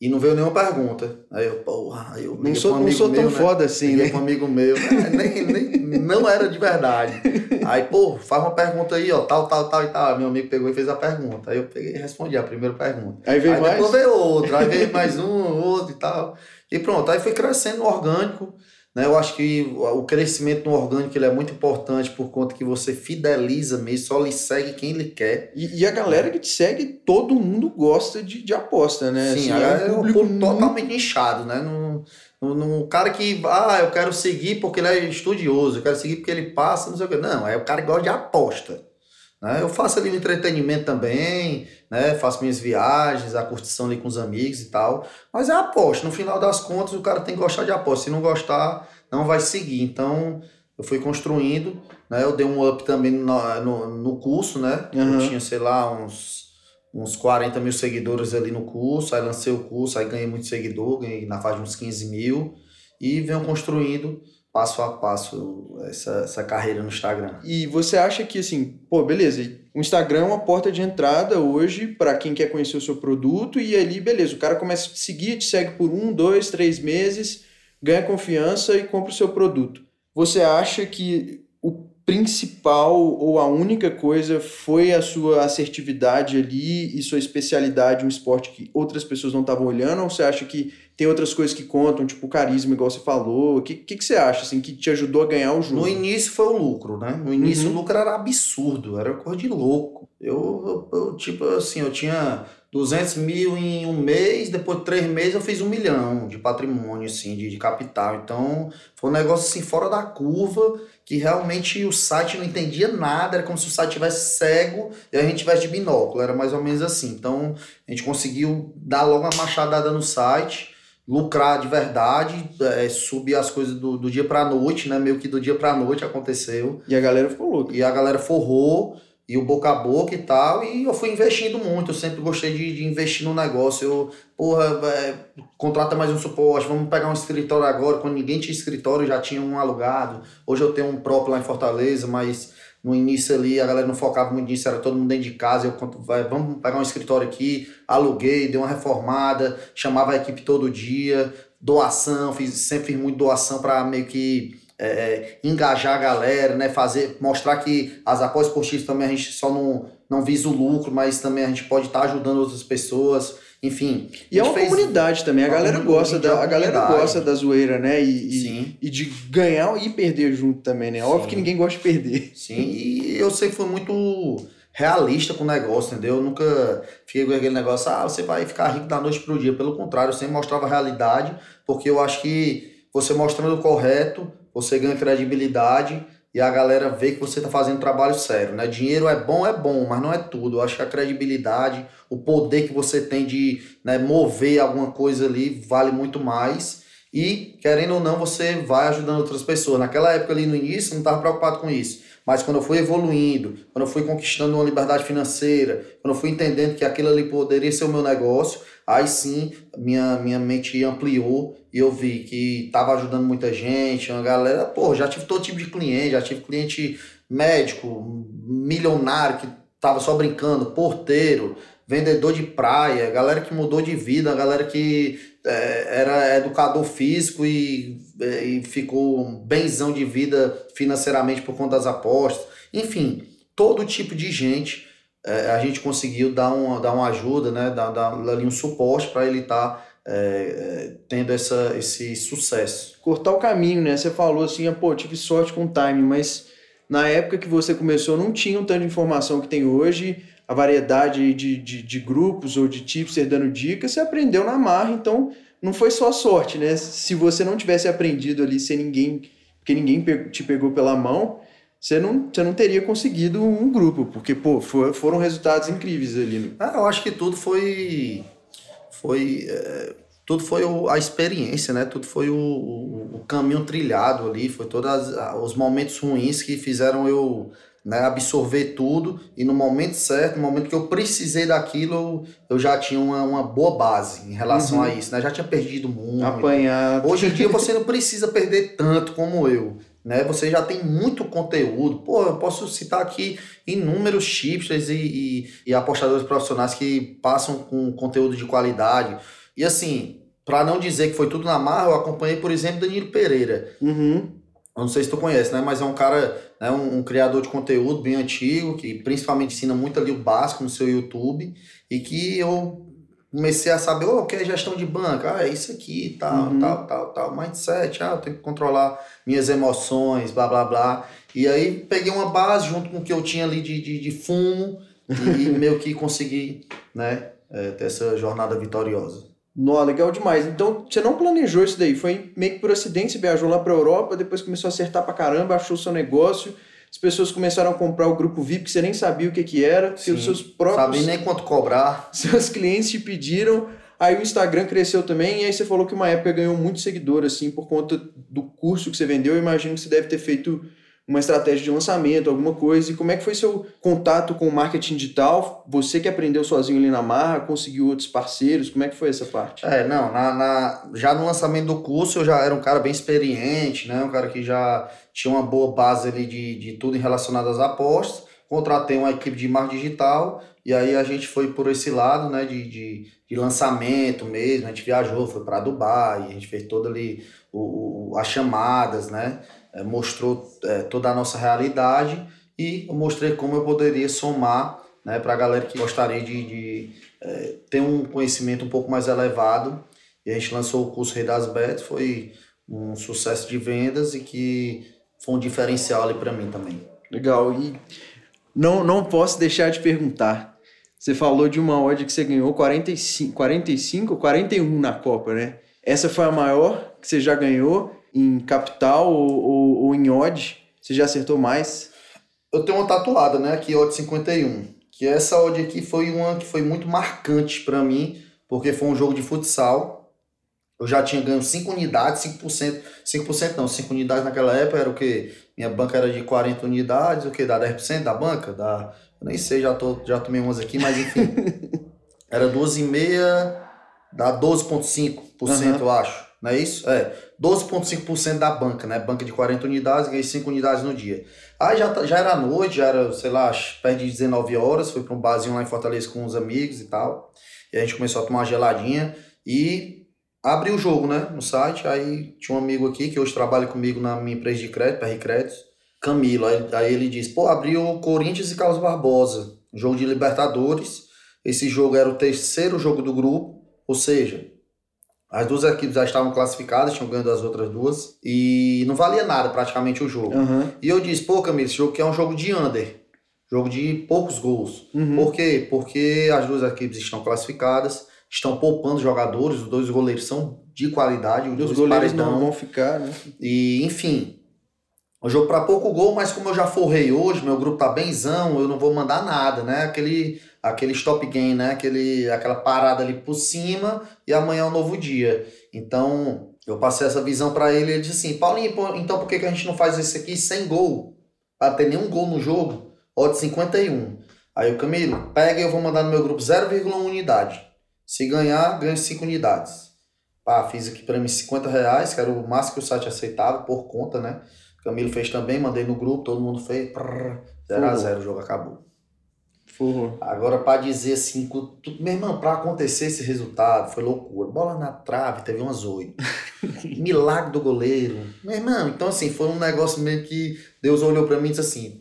E não veio nenhuma pergunta. Aí eu, porra, aí eu não sou, um não sou tão meu, foda né? assim, né? com um amigo meu, né? nem, nem, não era de verdade. Aí, pô, faz uma pergunta aí, ó, tal, tal, tal e tal. Meu amigo pegou e fez a pergunta. Aí eu peguei e respondi a primeira pergunta. Aí veio aí mais? depois veio outra, aí veio mais um, outro e tal. E pronto, aí foi crescendo orgânico. Né? Eu acho que o crescimento no orgânico ele é muito importante por conta que você fideliza mesmo, só lhe segue quem lhe quer. E, e a galera que te segue, todo mundo gosta de, de aposta, né? Sim, assim, é, é um público muito... totalmente inchado, né? No, no, no, cara que, ah, eu quero seguir porque ele é estudioso, eu quero seguir porque ele passa, não sei o que. Não, é o cara que gosta de aposta. Né? Eu faço ali o entretenimento também, né? faço minhas viagens, a curtição ali com os amigos e tal. Mas é aposta. No final das contas, o cara tem que gostar de aposta. Se não gostar, não vai seguir. Então, eu fui construindo. Né? Eu dei um up também no, no, no curso, né? Uhum. Eu tinha, sei lá, uns, uns 40 mil seguidores ali no curso. Aí lancei o curso, aí ganhei muito seguidor, ganhei na fase de uns 15 mil. E venho construindo passo a passo essa, essa carreira no Instagram. E você acha que assim, pô, beleza, o Instagram é uma porta de entrada hoje para quem quer conhecer o seu produto e ali, beleza, o cara começa a te seguir, te segue por um, dois, três meses, ganha confiança e compra o seu produto. Você acha que o principal ou a única coisa foi a sua assertividade ali e sua especialidade, um esporte que outras pessoas não estavam olhando? Ou você acha que tem outras coisas que contam, tipo carisma, igual você falou? O que, que, que, você acha, assim, que te ajudou a ganhar o jogo? No início foi o lucro, né? No início uhum. o lucro era absurdo, era coisa de louco. Eu, eu, eu, tipo assim, eu tinha 200 mil em um mês, depois de três meses eu fiz um milhão de patrimônio, assim, de, de capital. Então, foi um negócio, assim, fora da curva, que realmente o site não entendia nada, era como se o site tivesse cego e a gente tivesse de binóculo, era mais ou menos assim. Então, a gente conseguiu dar logo uma machadada no site, lucrar de verdade, é, subir as coisas do, do dia para noite, né? Meio que do dia para noite aconteceu. E a galera ficou louca. E a galera forrou, e o boca a boca e tal, e eu fui investindo muito. Eu sempre gostei de, de investir no negócio. Eu, porra, é, contrata mais um suporte, vamos pegar um escritório agora. Quando ninguém tinha escritório, já tinha um alugado. Hoje eu tenho um próprio lá em Fortaleza, mas no início ali a galera não focava muito nisso, era todo mundo dentro de casa. Eu vamos pegar um escritório aqui, aluguei, dei uma reformada, chamava a equipe todo dia, doação, fiz, sempre fiz muito doação para meio que é, engajar a galera, né? Fazer, mostrar que as apostas esportivas também a gente só não, não visa o lucro, mas também a gente pode estar tá ajudando outras pessoas. Enfim. E é uma comunidade também. A galera gosta da, a galera gosta da zoeira, né? E, Sim. e, e de ganhar e perder junto também, né? Sim. Óbvio que ninguém gosta de perder. Sim, e eu sempre fui muito realista com o negócio, entendeu? Eu nunca fiquei com aquele negócio, ah, você vai ficar rico da noite pro dia. Pelo contrário, eu sempre mostrava a realidade, porque eu acho que você mostrando o correto, você ganha credibilidade e a galera vê que você está fazendo trabalho sério, né? Dinheiro é bom, é bom, mas não é tudo. Eu acho que a credibilidade, o poder que você tem de né, mover alguma coisa ali vale muito mais. E, querendo ou não, você vai ajudando outras pessoas. Naquela época ali no início, não estava preocupado com isso. Mas quando eu fui evoluindo, quando eu fui conquistando uma liberdade financeira, quando eu fui entendendo que aquilo ali poderia ser o meu negócio, aí sim minha, minha mente ampliou e eu vi que estava ajudando muita gente, uma galera, pô, já tive todo tipo de cliente, já tive cliente médico, milionário, que tava só brincando, porteiro, vendedor de praia, galera que mudou de vida, galera que é, era educador físico e, e ficou benzão de vida financeiramente por conta das apostas. Enfim, todo tipo de gente é, a gente conseguiu dar uma, dar uma ajuda, né? dar, dar ali um suporte para ele estar tá, é, é, tendo essa, esse sucesso. Cortar o caminho, né? Você falou assim, ah, pô, tive sorte com o timing, mas na época que você começou não tinha um tanto de informação que tem hoje, a variedade de, de, de grupos ou de tipos dando dicas, você aprendeu na marra, então não foi só sorte, né? Se você não tivesse aprendido ali sem ninguém, porque ninguém te pegou pela mão, você não, você não teria conseguido um grupo, porque, pô, for, foram resultados incríveis ali. Né? Ah, eu acho que tudo foi. Foi. É, tudo foi a experiência, né? Tudo foi o, o, o caminho trilhado ali, foi todos os momentos ruins que fizeram eu né, absorver tudo e no momento certo, no momento que eu precisei daquilo, eu já tinha uma, uma boa base em relação uhum. a isso, né? Já tinha perdido muito. Apanhado. Hoje em dia você não precisa perder tanto como eu né? Você já tem muito conteúdo. Pô, eu posso citar aqui inúmeros chips e, e, e apostadores profissionais que passam com conteúdo de qualidade. E assim, para não dizer que foi tudo na marra, eu acompanhei, por exemplo, Danilo Pereira. Uhum. Eu não sei se tu conhece, né? Mas é um cara, né, um, um, criador de conteúdo bem antigo, que principalmente ensina muito ali o básico no seu YouTube, e que eu comecei a saber, oh, o que é gestão de banca? Ah, é isso aqui, tal, uhum. tal, tal, tal, mindset, ah, eu tenho que controlar minhas emoções, blá, blá, blá. E aí peguei uma base junto com o que eu tinha ali de, de, de fumo e meio que consegui, né, é, ter essa jornada vitoriosa. Nó, legal demais. Então, você não planejou isso daí, foi meio que por acidente, você viajou lá pra Europa, depois começou a acertar pra caramba, achou o seu negócio as pessoas começaram a comprar o grupo VIP que você nem sabia o que, que era, Sim, os seus próprios. Sabia nem quanto cobrar. Seus clientes te pediram. Aí o Instagram cresceu também, e aí você falou que uma época ganhou muito seguidor, assim, por conta do curso que você vendeu. Eu imagino que você deve ter feito uma estratégia de lançamento, alguma coisa. E como é que foi seu contato com o marketing digital? Você que aprendeu sozinho ali na marra, conseguiu outros parceiros, como é que foi essa parte? É, não, na, na, já no lançamento do curso eu já era um cara bem experiente, né? Um cara que já tinha uma boa base ali de, de tudo relacionado às apostas. Contratei uma equipe de marketing digital e aí a gente foi por esse lado, né, de, de, de lançamento mesmo. A gente viajou, foi para Dubai, a gente fez toda ali o, o as chamadas, né? É, mostrou é, toda a nossa realidade e eu mostrei como eu poderia somar né, para a galera que gostaria de, de é, ter um conhecimento um pouco mais elevado. E a gente lançou o curso Rei das Bets, foi um sucesso de vendas e que foi um diferencial ali para mim também. Legal. E não, não posso deixar de perguntar. Você falou de uma odd que você ganhou 45, 45 41 na Copa, né? Essa foi a maior que você já ganhou em capital ou, ou, ou em odd? Você já acertou mais? Eu tenho uma tatuada, né? Aqui, odd 51. Que essa odd aqui foi uma que foi muito marcante para mim, porque foi um jogo de futsal. Eu já tinha ganho 5 unidades, 5%. 5% não, 5 unidades naquela época era o que? Minha banca era de 40 unidades, o que? Dá 10% da banca? Dá, eu nem sei, já, tô, já tomei umas aqui, mas enfim. era 12,5, dá 12,5%, uhum. eu acho. Não é isso? É. 12,5% da banca, né? Banca de 40 unidades, ganhei 5 unidades no dia. Aí já, tá, já era noite, já era, sei lá, perto de 19 horas, fui para um barzinho lá em Fortaleza com uns amigos e tal. E a gente começou a tomar uma geladinha e abri o jogo, né? No site. Aí tinha um amigo aqui que hoje trabalha comigo na minha empresa de crédito, PR Créditos, Camilo. Aí, aí ele disse: pô, abriu Corinthians e Carlos Barbosa, jogo de Libertadores. Esse jogo era o terceiro jogo do grupo, ou seja, as duas equipes já estavam classificadas, tinham ganho das outras duas. E não valia nada praticamente o jogo. Uhum. E eu disse, pô, Camilo, esse jogo aqui é um jogo de under. Jogo de poucos gols. Uhum. Por quê? Porque as duas equipes estão classificadas, estão poupando jogadores, os dois goleiros são de qualidade. Os, os goleiros paredão. não vão ficar, né? E, enfim, o jogo para pouco gol, mas como eu já forrei hoje, meu grupo tá benzão, eu não vou mandar nada, né? Aquele aquele stop game, né? Aquele, aquela parada ali por cima e amanhã é um novo dia. Então, eu passei essa visão para ele e ele disse assim: Paulinho, então por que, que a gente não faz isso aqui sem gol? Para ter nenhum gol no jogo? Odd 51. Aí o Camilo, pega e eu vou mandar no meu grupo 0,1 unidade. Se ganhar, ganho 5 unidades. Pá, fiz aqui para mim 50 reais, que era o máximo que o site aceitava por conta, né? Camilo fez também, mandei no grupo, todo mundo fez. 0 a 0 o jogo acabou. Forrou. Agora, para dizer assim, com tu- meu irmão, para acontecer esse resultado, foi loucura. Bola na trave, teve umas oito. Milagre do goleiro. Meu irmão, então assim, foi um negócio meio que Deus olhou para mim e disse assim: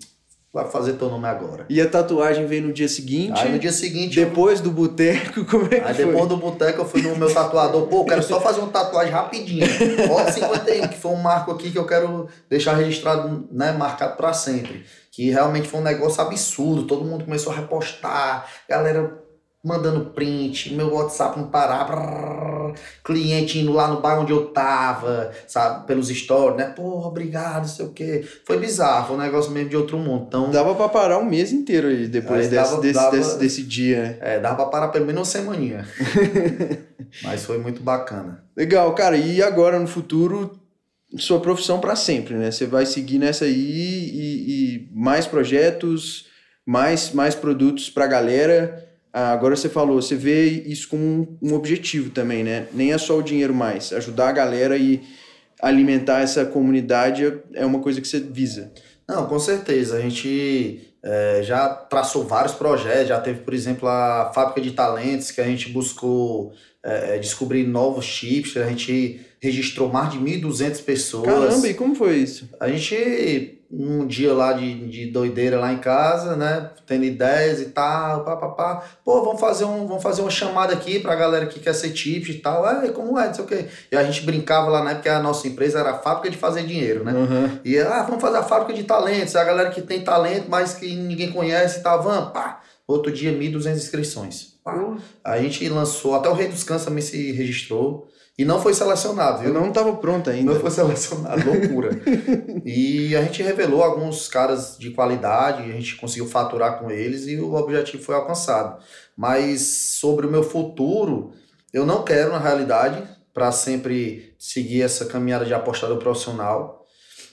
vai fazer teu nome agora. E a tatuagem veio no dia seguinte? Aí no dia seguinte, eu- Depois do boteco, como é que Aí foi? depois do boteco eu fui no meu tatuador, pô, eu quero só fazer uma tatuagem rapidinho. Bota 51, que foi um marco aqui que eu quero deixar registrado, né, marcado pra sempre. Que realmente foi um negócio absurdo, todo mundo começou a repostar, galera mandando print, meu WhatsApp não parava, brrr, cliente indo lá no bar onde eu tava, sabe, pelos stories, né, porra, obrigado, não sei o quê. Foi bizarro, foi um negócio mesmo de outro mundo. Então, Dava pra parar um mês inteiro aí, depois Aí desse, dava- desse, dava- desse, desse dia. né? é, dava pra parar pelo menos uma semaninha. Mas foi muito bacana. Legal, cara. E agora, no futuro, sua profissão pra sempre, né? Você vai seguir nessa aí e, e mais projetos, mais, mais produtos pra galera. Ah, agora você falou, você vê isso como um, um objetivo também, né? Nem é só o dinheiro mais. Ajudar a galera e alimentar essa comunidade é uma coisa que você visa. Não, com certeza. A gente é, já traçou vários projetos, já teve, por exemplo, a fábrica de talentos, que a gente buscou é, descobrir novos chips, a gente registrou mais de 1.200 pessoas. Caramba, e como foi isso? A gente, num dia lá de, de doideira lá em casa, né? Tendo ideias e tal, pá, pá, pá. Pô, vamos fazer, um, vamos fazer uma chamada aqui pra galera que quer ser chips e tal. É, como é, não sei o quê. E a gente brincava lá, né? Porque a nossa empresa era a fábrica de fazer dinheiro, né? Uhum. E ah, vamos fazer a fábrica de talentos. A galera que tem talento, mas que ninguém conhece e tal. Vamos, pá. Outro dia, 1.200 inscrições. Pá. A gente lançou, até o Rei dos Cães também se registrou. E não foi selecionado, Eu viu? não tava pronto ainda. Não foi selecionado, loucura. e a gente revelou alguns caras de qualidade, a gente conseguiu faturar com eles e o objetivo foi alcançado. Mas sobre o meu futuro, eu não quero, na realidade, para sempre seguir essa caminhada de apostador profissional.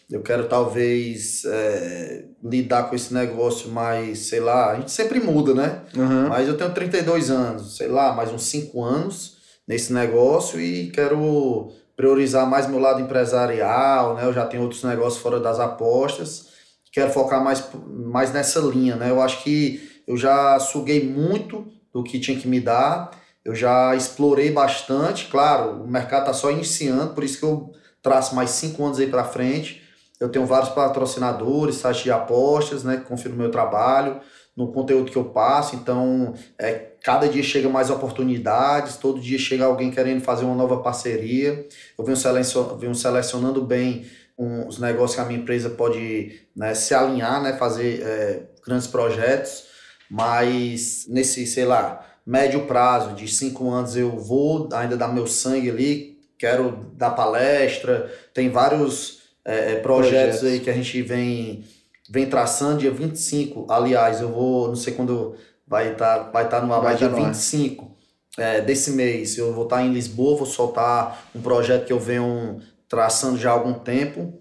Eu quero talvez é, lidar com esse negócio mais, sei lá, a gente sempre muda, né? Uhum. Mas eu tenho 32 anos, sei lá, mais uns 5 anos nesse negócio e quero priorizar mais meu lado empresarial, né? Eu já tenho outros negócios fora das apostas. Quero focar mais, mais nessa linha, né? Eu acho que eu já suguei muito do que tinha que me dar. Eu já explorei bastante. Claro, o mercado está só iniciando, por isso que eu traço mais cinco anos aí para frente. Eu tenho vários patrocinadores, sites de apostas, né? Que confiam no meu trabalho, no conteúdo que eu passo. Então, é, cada dia chega mais oportunidades, todo dia chega alguém querendo fazer uma nova parceria. Eu venho, selecion, venho selecionando bem um, os negócios que a minha empresa pode né, se alinhar, né? Fazer é, grandes projetos. Mas nesse, sei lá, médio prazo, de cinco anos, eu vou ainda dar meu sangue ali, quero dar palestra, tem vários é, projetos, Projetos. aí que a gente vem, vem traçando. Dia 25, aliás, eu vou, não sei quando vai estar vai tá no ar, Vai mas tá dia no ar. 25 é, desse mês eu vou estar em Lisboa, vou soltar um projeto que eu venho traçando já há algum tempo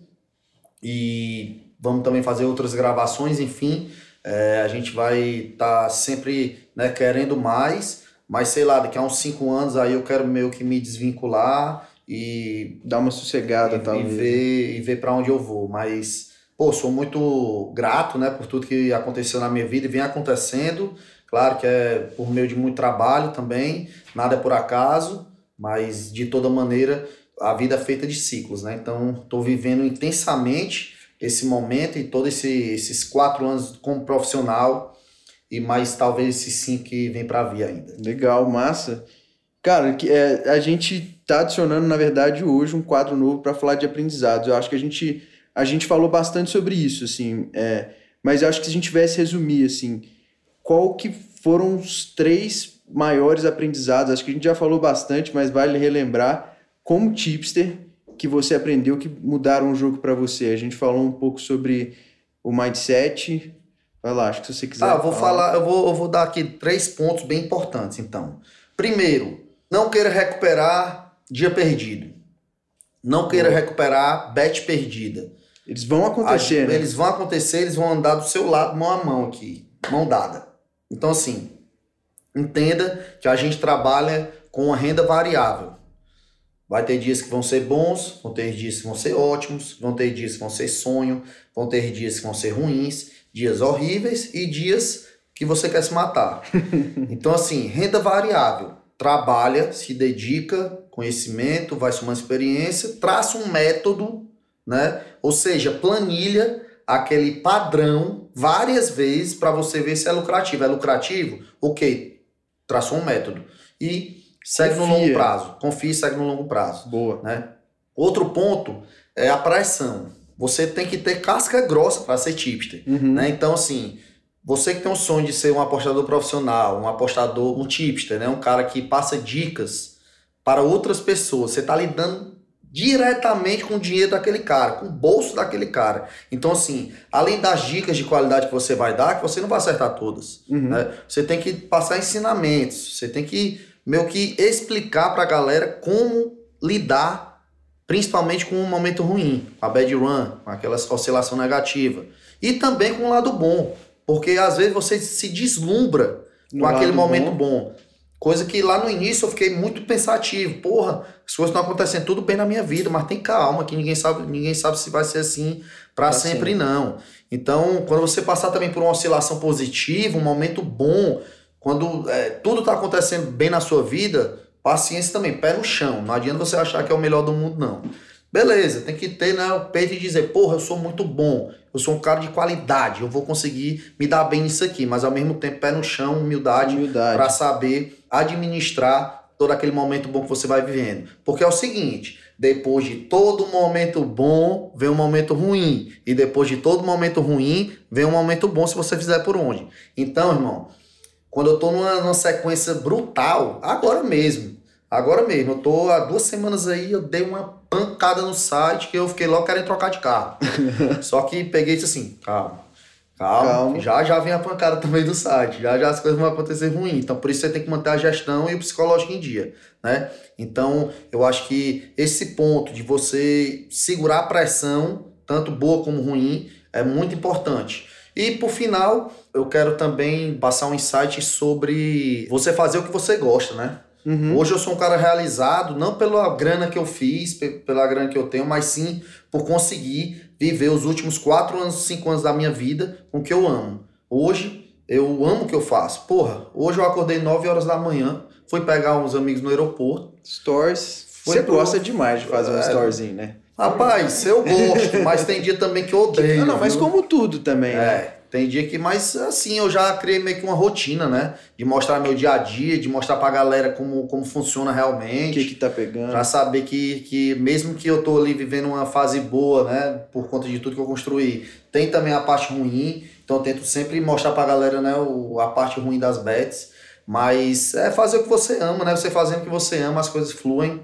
e vamos também fazer outras gravações, enfim. É, a gente vai estar sempre né, querendo mais, mas sei lá, daqui a uns cinco anos aí eu quero meio que me desvincular e, Dá uma sossegada, e, e talvez. ver, e ver para onde eu vou. Mas, pô, sou muito grato né, por tudo que aconteceu na minha vida e vem acontecendo. Claro que é por meio de muito trabalho também, nada é por acaso, mas de toda maneira a vida é feita de ciclos, né? Então, estou vivendo intensamente esse momento e todos esse, esses quatro anos como profissional e mais talvez esses cinco que vem para vir ainda. Legal, massa. Cara, é, a gente tá adicionando, na verdade, hoje um quadro novo para falar de aprendizados. Eu acho que a gente, a gente falou bastante sobre isso, assim, é, mas eu acho que se a gente tivesse resumir, assim, qual que foram os três maiores aprendizados? Acho que a gente já falou bastante, mas vale relembrar como tipster que você aprendeu que mudaram o jogo para você. A gente falou um pouco sobre o mindset. Vai lá, acho que se você quiser. Ah, eu vou falar, eu vou, eu vou dar aqui três pontos bem importantes, então. Primeiro, não queira recuperar dia perdido. Não queira recuperar bet perdida. Eles vão acontecer, As- né? Eles vão acontecer, eles vão andar do seu lado, mão a mão aqui, mão dada. Então, assim, entenda que a gente trabalha com uma renda variável. Vai ter dias que vão ser bons, vão ter dias que vão ser ótimos, vão ter dias que vão ser sonho, vão ter dias que vão ser ruins, dias horríveis e dias que você quer se matar. então, assim, renda variável. Trabalha, se dedica, conhecimento, vai somando experiência, traça um método, né? Ou seja, planilha aquele padrão várias vezes para você ver se é lucrativo. É lucrativo? Ok, traçou um método. E segue Confia. no longo prazo. Confia e segue no longo prazo. Boa. Né? Outro ponto é a pressão. Você tem que ter casca grossa para ser tipster. Uhum. Né? Então, assim, você que tem um sonho de ser um apostador profissional, um apostador, um tipster, né? um cara que passa dicas para outras pessoas, você está lidando diretamente com o dinheiro daquele cara, com o bolso daquele cara. Então, assim, além das dicas de qualidade que você vai dar, que você não vai acertar todas, uhum. né? Você tem que passar ensinamentos, você tem que meio que explicar para a galera como lidar principalmente com um momento ruim, com a bad run, com aquela oscilação negativa. E também com o lado bom, porque às vezes você se deslumbra no com aquele momento bom. bom. Coisa que lá no início eu fiquei muito pensativo. Porra, as coisas estão acontecendo tudo bem na minha vida, mas tem calma, que ninguém sabe, ninguém sabe se vai ser assim para sempre, sempre, não. Então, quando você passar também por uma oscilação positiva, um momento bom, quando é, tudo está acontecendo bem na sua vida, Paciência também, pé no chão. Não adianta você achar que é o melhor do mundo, não. Beleza, tem que ter né, o peito e dizer, porra, eu sou muito bom, eu sou um cara de qualidade, eu vou conseguir me dar bem nisso aqui, mas ao mesmo tempo pé no chão, humildade, humildade. para saber administrar todo aquele momento bom que você vai vivendo. Porque é o seguinte, depois de todo momento bom, vem um momento ruim, e depois de todo momento ruim, vem um momento bom se você fizer por onde. Então, irmão, quando eu tô numa, numa sequência brutal, agora mesmo, agora mesmo, eu tô há duas semanas aí, eu dei uma pancada no site que eu fiquei logo querendo trocar de carro. Só que peguei e disse assim, calma, calma, calma, já já vem a pancada também do site, já já as coisas vão acontecer ruim. Então por isso você tem que manter a gestão e o psicológico em dia, né? Então eu acho que esse ponto de você segurar a pressão, tanto boa como ruim, é muito importante. E por final, eu quero também passar um insight sobre você fazer o que você gosta, né? Uhum. Hoje eu sou um cara realizado, não pela grana que eu fiz, pela grana que eu tenho, mas sim por conseguir viver os últimos quatro anos, cinco anos da minha vida com o que eu amo. Hoje eu amo o que eu faço. Porra, hoje eu acordei 9 horas da manhã, fui pegar uns amigos no aeroporto. Stories. Você pro... gosta demais de fazer um é, storyzinho, né? Rapaz, eu gosto, mas tem dia também que eu odeio. Não, não, mas como tudo também. É. Né? Tem dia que, mas assim, eu já criei meio que uma rotina, né? De mostrar meu dia a dia, de mostrar pra galera como, como funciona realmente. O que que tá pegando. Pra saber que, que mesmo que eu tô ali vivendo uma fase boa, né? Por conta de tudo que eu construí, tem também a parte ruim. Então eu tento sempre mostrar pra galera, né? O, a parte ruim das bets. Mas é fazer o que você ama, né? Você fazendo o que você ama, as coisas fluem.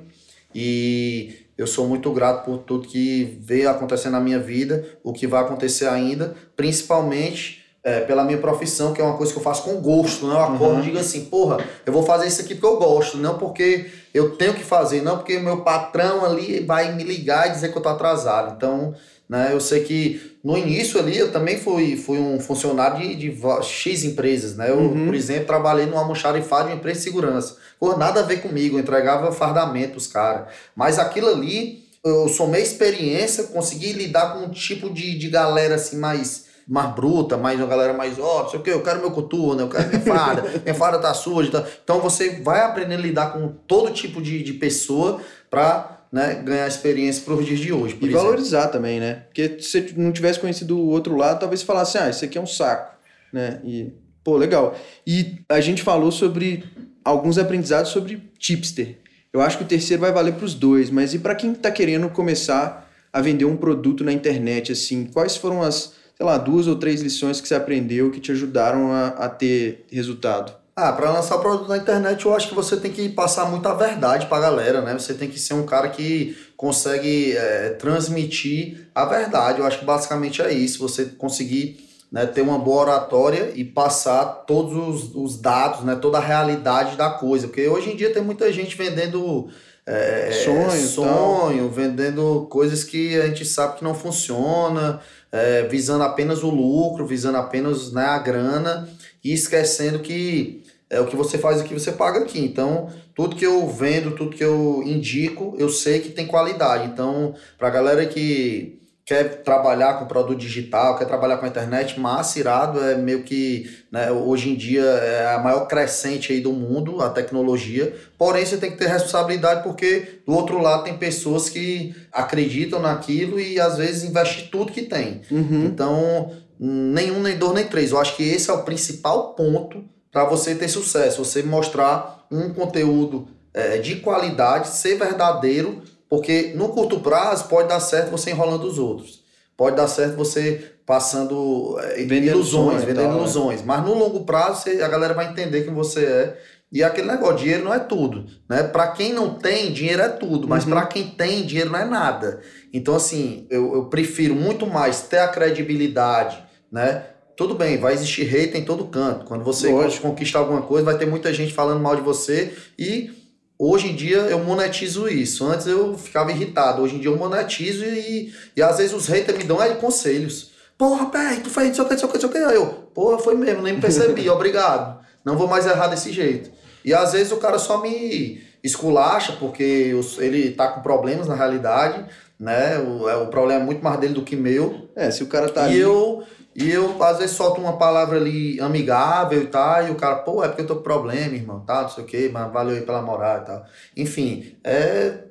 E eu sou muito grato por tudo que veio acontecendo na minha vida, o que vai acontecer ainda, principalmente é, pela minha profissão, que é uma coisa que eu faço com gosto, né? Eu acordo uhum. e digo assim, porra, eu vou fazer isso aqui porque eu gosto, não porque eu tenho que fazer, não porque meu patrão ali vai me ligar e dizer que eu tô atrasado. Então, né, eu sei que no início ali eu também fui, fui um funcionário de, de X empresas, né? Eu, uhum. por exemplo, trabalhei no almoxarifado de uma empresa de segurança. Por nada a ver comigo, eu entregava fardamento os caras. Mas aquilo ali, eu somei experiência, consegui lidar com um tipo de, de galera assim mais mais bruta, mais uma galera mais, ó, oh, sei o que, eu quero meu coturno, eu quero minha farda, minha farda tá suja. Tá... Então você vai aprendendo a lidar com todo tipo de, de pessoa para né, ganhar experiência para os dias de hoje. e exemplo. valorizar também, né? Porque se você não tivesse conhecido o outro lado, talvez você falasse, ah, isso aqui é um saco, né? E, pô, legal. E a gente falou sobre alguns aprendizados sobre tipster. Eu acho que o terceiro vai valer para os dois, mas e para quem está querendo começar a vender um produto na internet, assim, quais foram as, sei lá, duas ou três lições que você aprendeu que te ajudaram a, a ter resultado? Ah, para lançar produto na internet, eu acho que você tem que passar muita verdade para a galera, né? Você tem que ser um cara que consegue é, transmitir a verdade. Eu acho que basicamente é isso. Você conseguir né, ter uma boa oratória e passar todos os, os, dados, né, toda a realidade da coisa. Porque hoje em dia tem muita gente vendendo é, sonho, sonho vendendo coisas que a gente sabe que não funciona, é, visando apenas o lucro, visando apenas né, a grana e esquecendo que é o que você faz aqui, você paga aqui. Então, tudo que eu vendo, tudo que eu indico, eu sei que tem qualidade. Então, para a galera que quer trabalhar com produto digital, quer trabalhar com a internet, massa, irado, é meio que, né, hoje em dia é a maior crescente aí do mundo, a tecnologia, porém você tem que ter responsabilidade porque do outro lado tem pessoas que acreditam naquilo e às vezes investem tudo que tem. Uhum. Então, nenhum, nem dois, nem três. Eu acho que esse é o principal ponto para você ter sucesso, você mostrar um conteúdo é, de qualidade, ser verdadeiro, porque no curto prazo pode dar certo você enrolando os outros. Pode dar certo você passando é, Vendendo ilusões, vendendo tal, né? ilusões. Mas no longo prazo você- a galera vai entender quem você é. E aquele negócio, dinheiro não é tudo, né? Para quem não tem, dinheiro é tudo, mas Uhum. para quem tem, dinheiro não é nada. Então assim, eu, eu prefiro muito mais ter a credibilidade, né? Tudo bem, vai existir hate em todo canto. Quando você Lógico. conquista alguma coisa, vai ter muita gente falando mal de você e hoje em dia eu monetizo isso. Antes eu ficava irritado, hoje em dia eu monetizo e, e às vezes os haters me dão aí conselhos. Porra, pé, tu fez não sei o que, não sei o que, não sei o que. Aí eu, porra, foi mesmo, nem percebi, obrigado. Não vou mais errar desse jeito. E às vezes o cara só me esculacha porque ele tá com problemas na realidade, né? O, é, o problema é muito mais dele do que meu. É, se o cara tá e ali... eu e eu às vezes solto uma palavra ali amigável e tal, e o cara, pô, é porque eu tô com problema, irmão, tá, não sei o quê, mas valeu aí pela moral e tal. Enfim, é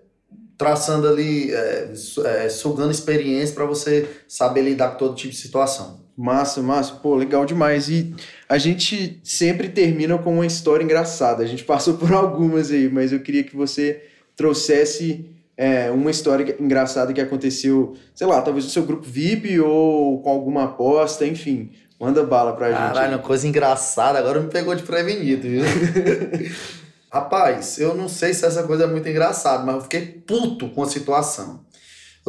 traçando ali, é, é, sugando experiência para você saber lidar com todo tipo de situação. Massa, massa. Pô, legal demais. E a gente sempre termina com uma história engraçada. A gente passou por algumas aí, mas eu queria que você trouxesse é, uma história engraçada que aconteceu, sei lá, talvez no seu grupo VIP ou com alguma aposta, enfim. Manda bala pra gente. Caralho, uma coisa engraçada, agora me pegou de prevenido, viu? Rapaz, eu não sei se essa coisa é muito engraçada, mas eu fiquei puto com a situação.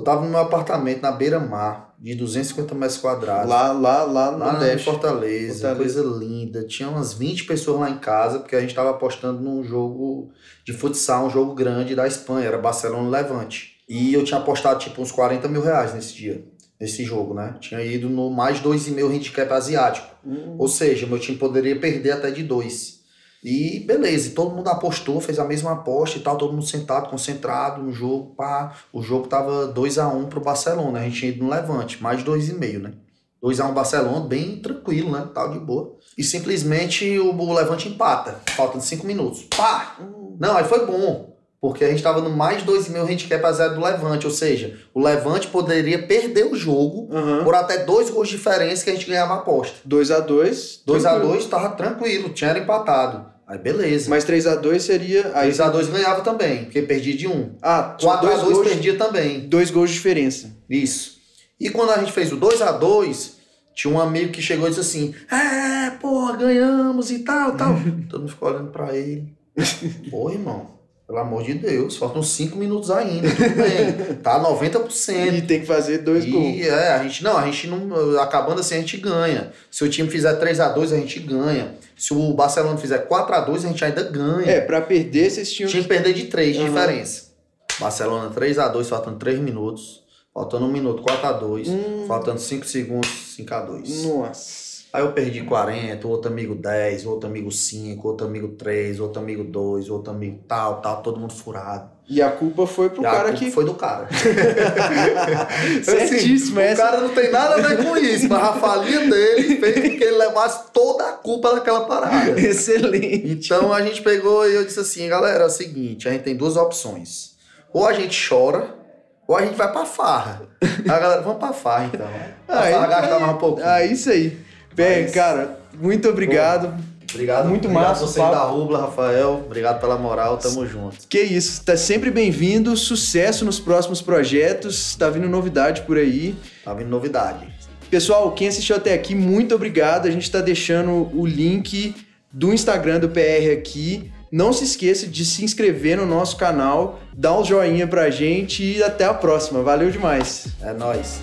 Eu tava no meu apartamento na beira-mar, de 250 metros quadrados. Lá, lá, lá no Lá em Nordeste. Fortaleza, Fortaleza. coisa linda. Tinha umas 20 pessoas lá em casa, porque a gente tava apostando num jogo de futsal, um jogo grande da Espanha, era Barcelona e Levante. E eu tinha apostado tipo uns 40 mil reais nesse dia, nesse jogo, né? Tinha ido no mais 2,5 handicap asiático. Hum, Ou seja, meu time poderia perder até de dois. E beleza, todo mundo apostou, fez a mesma aposta e tal, todo mundo sentado, concentrado no jogo. Pá. O jogo tava 2 a 1 pro Barcelona, a gente tinha ido no Levante, mais 2,5, né? 2 a 1 Barcelona, bem tranquilo, né? Tal de boa. E simplesmente o, o Levante empata, faltando 5 minutos. Pá! Não, aí foi bom. Porque a gente tava no mais 2,5 handicap a zero do Levante. Ou seja, o Levante poderia perder o jogo Aham. por até dois gols de diferença que a gente ganhava a aposta. 2x2. 2x2 tava tranquilo, tinha era empatado. Aí beleza. Mas 3x2 seria. Aí 2x2 ganhava também, porque perdia de um. Ah, tinha dois 4x2 gols, perdia também. dois gols de diferença. Isso. E quando a gente fez o 2x2, tinha um amigo que chegou e disse assim: É, porra, ganhamos e tal, tal. Todo mundo ficou olhando pra ele. Pô, irmão, pelo amor de Deus, faltam 5 minutos ainda, tudo bem. Tá 90%. E tem que fazer dois gols. E é, a gente não, a gente não. Acabando assim, a gente ganha. Se o time fizer 3x2, a gente ganha. Se o Barcelona fizer 4x2, a gente ainda ganha. É, pra perder, vocês tinham. Tinha que perder de 3 de Aham. diferença. Barcelona 3x2, faltando 3 minutos. Faltando 1 minuto, 4x2. Hum. Faltando 5 segundos, 5x2. Nossa. Aí eu perdi 40, o outro amigo 10, o outro amigo 5, outro amigo 3, outro amigo 2, outro amigo tal, tal, todo mundo furado. E a culpa foi pro E a cara que. foi do cara. Certíssimo, Assim, essa. O cara não tem nada a ver com isso, mas a falinha dele fez com que ele levasse toda a culpa daquela parada. Excelente. Então a gente pegou e eu disse assim, galera, é o seguinte, a gente tem duas opções. Ou a gente chora, ou a gente vai pra farra. A galera, vamos pra farra então. Aí- farra gastar mais um pouquinho. Ah, isso aí. Bem, Mas- cara, muito obrigado. Obrigado. muito obrigado massa você da Rubla, Rafael. Obrigado pela moral, tamo junto. Que isso, tá sempre bem-vindo, sucesso nos próximos projetos, tá vindo novidade por aí. Tá vindo novidade. Pessoal, quem assistiu até aqui, muito obrigado. A gente está deixando o link do Instagram do PR aqui. Não se esqueça de se inscrever no nosso canal, dar um joinha pra gente e até a próxima. Valeu demais. É nóis.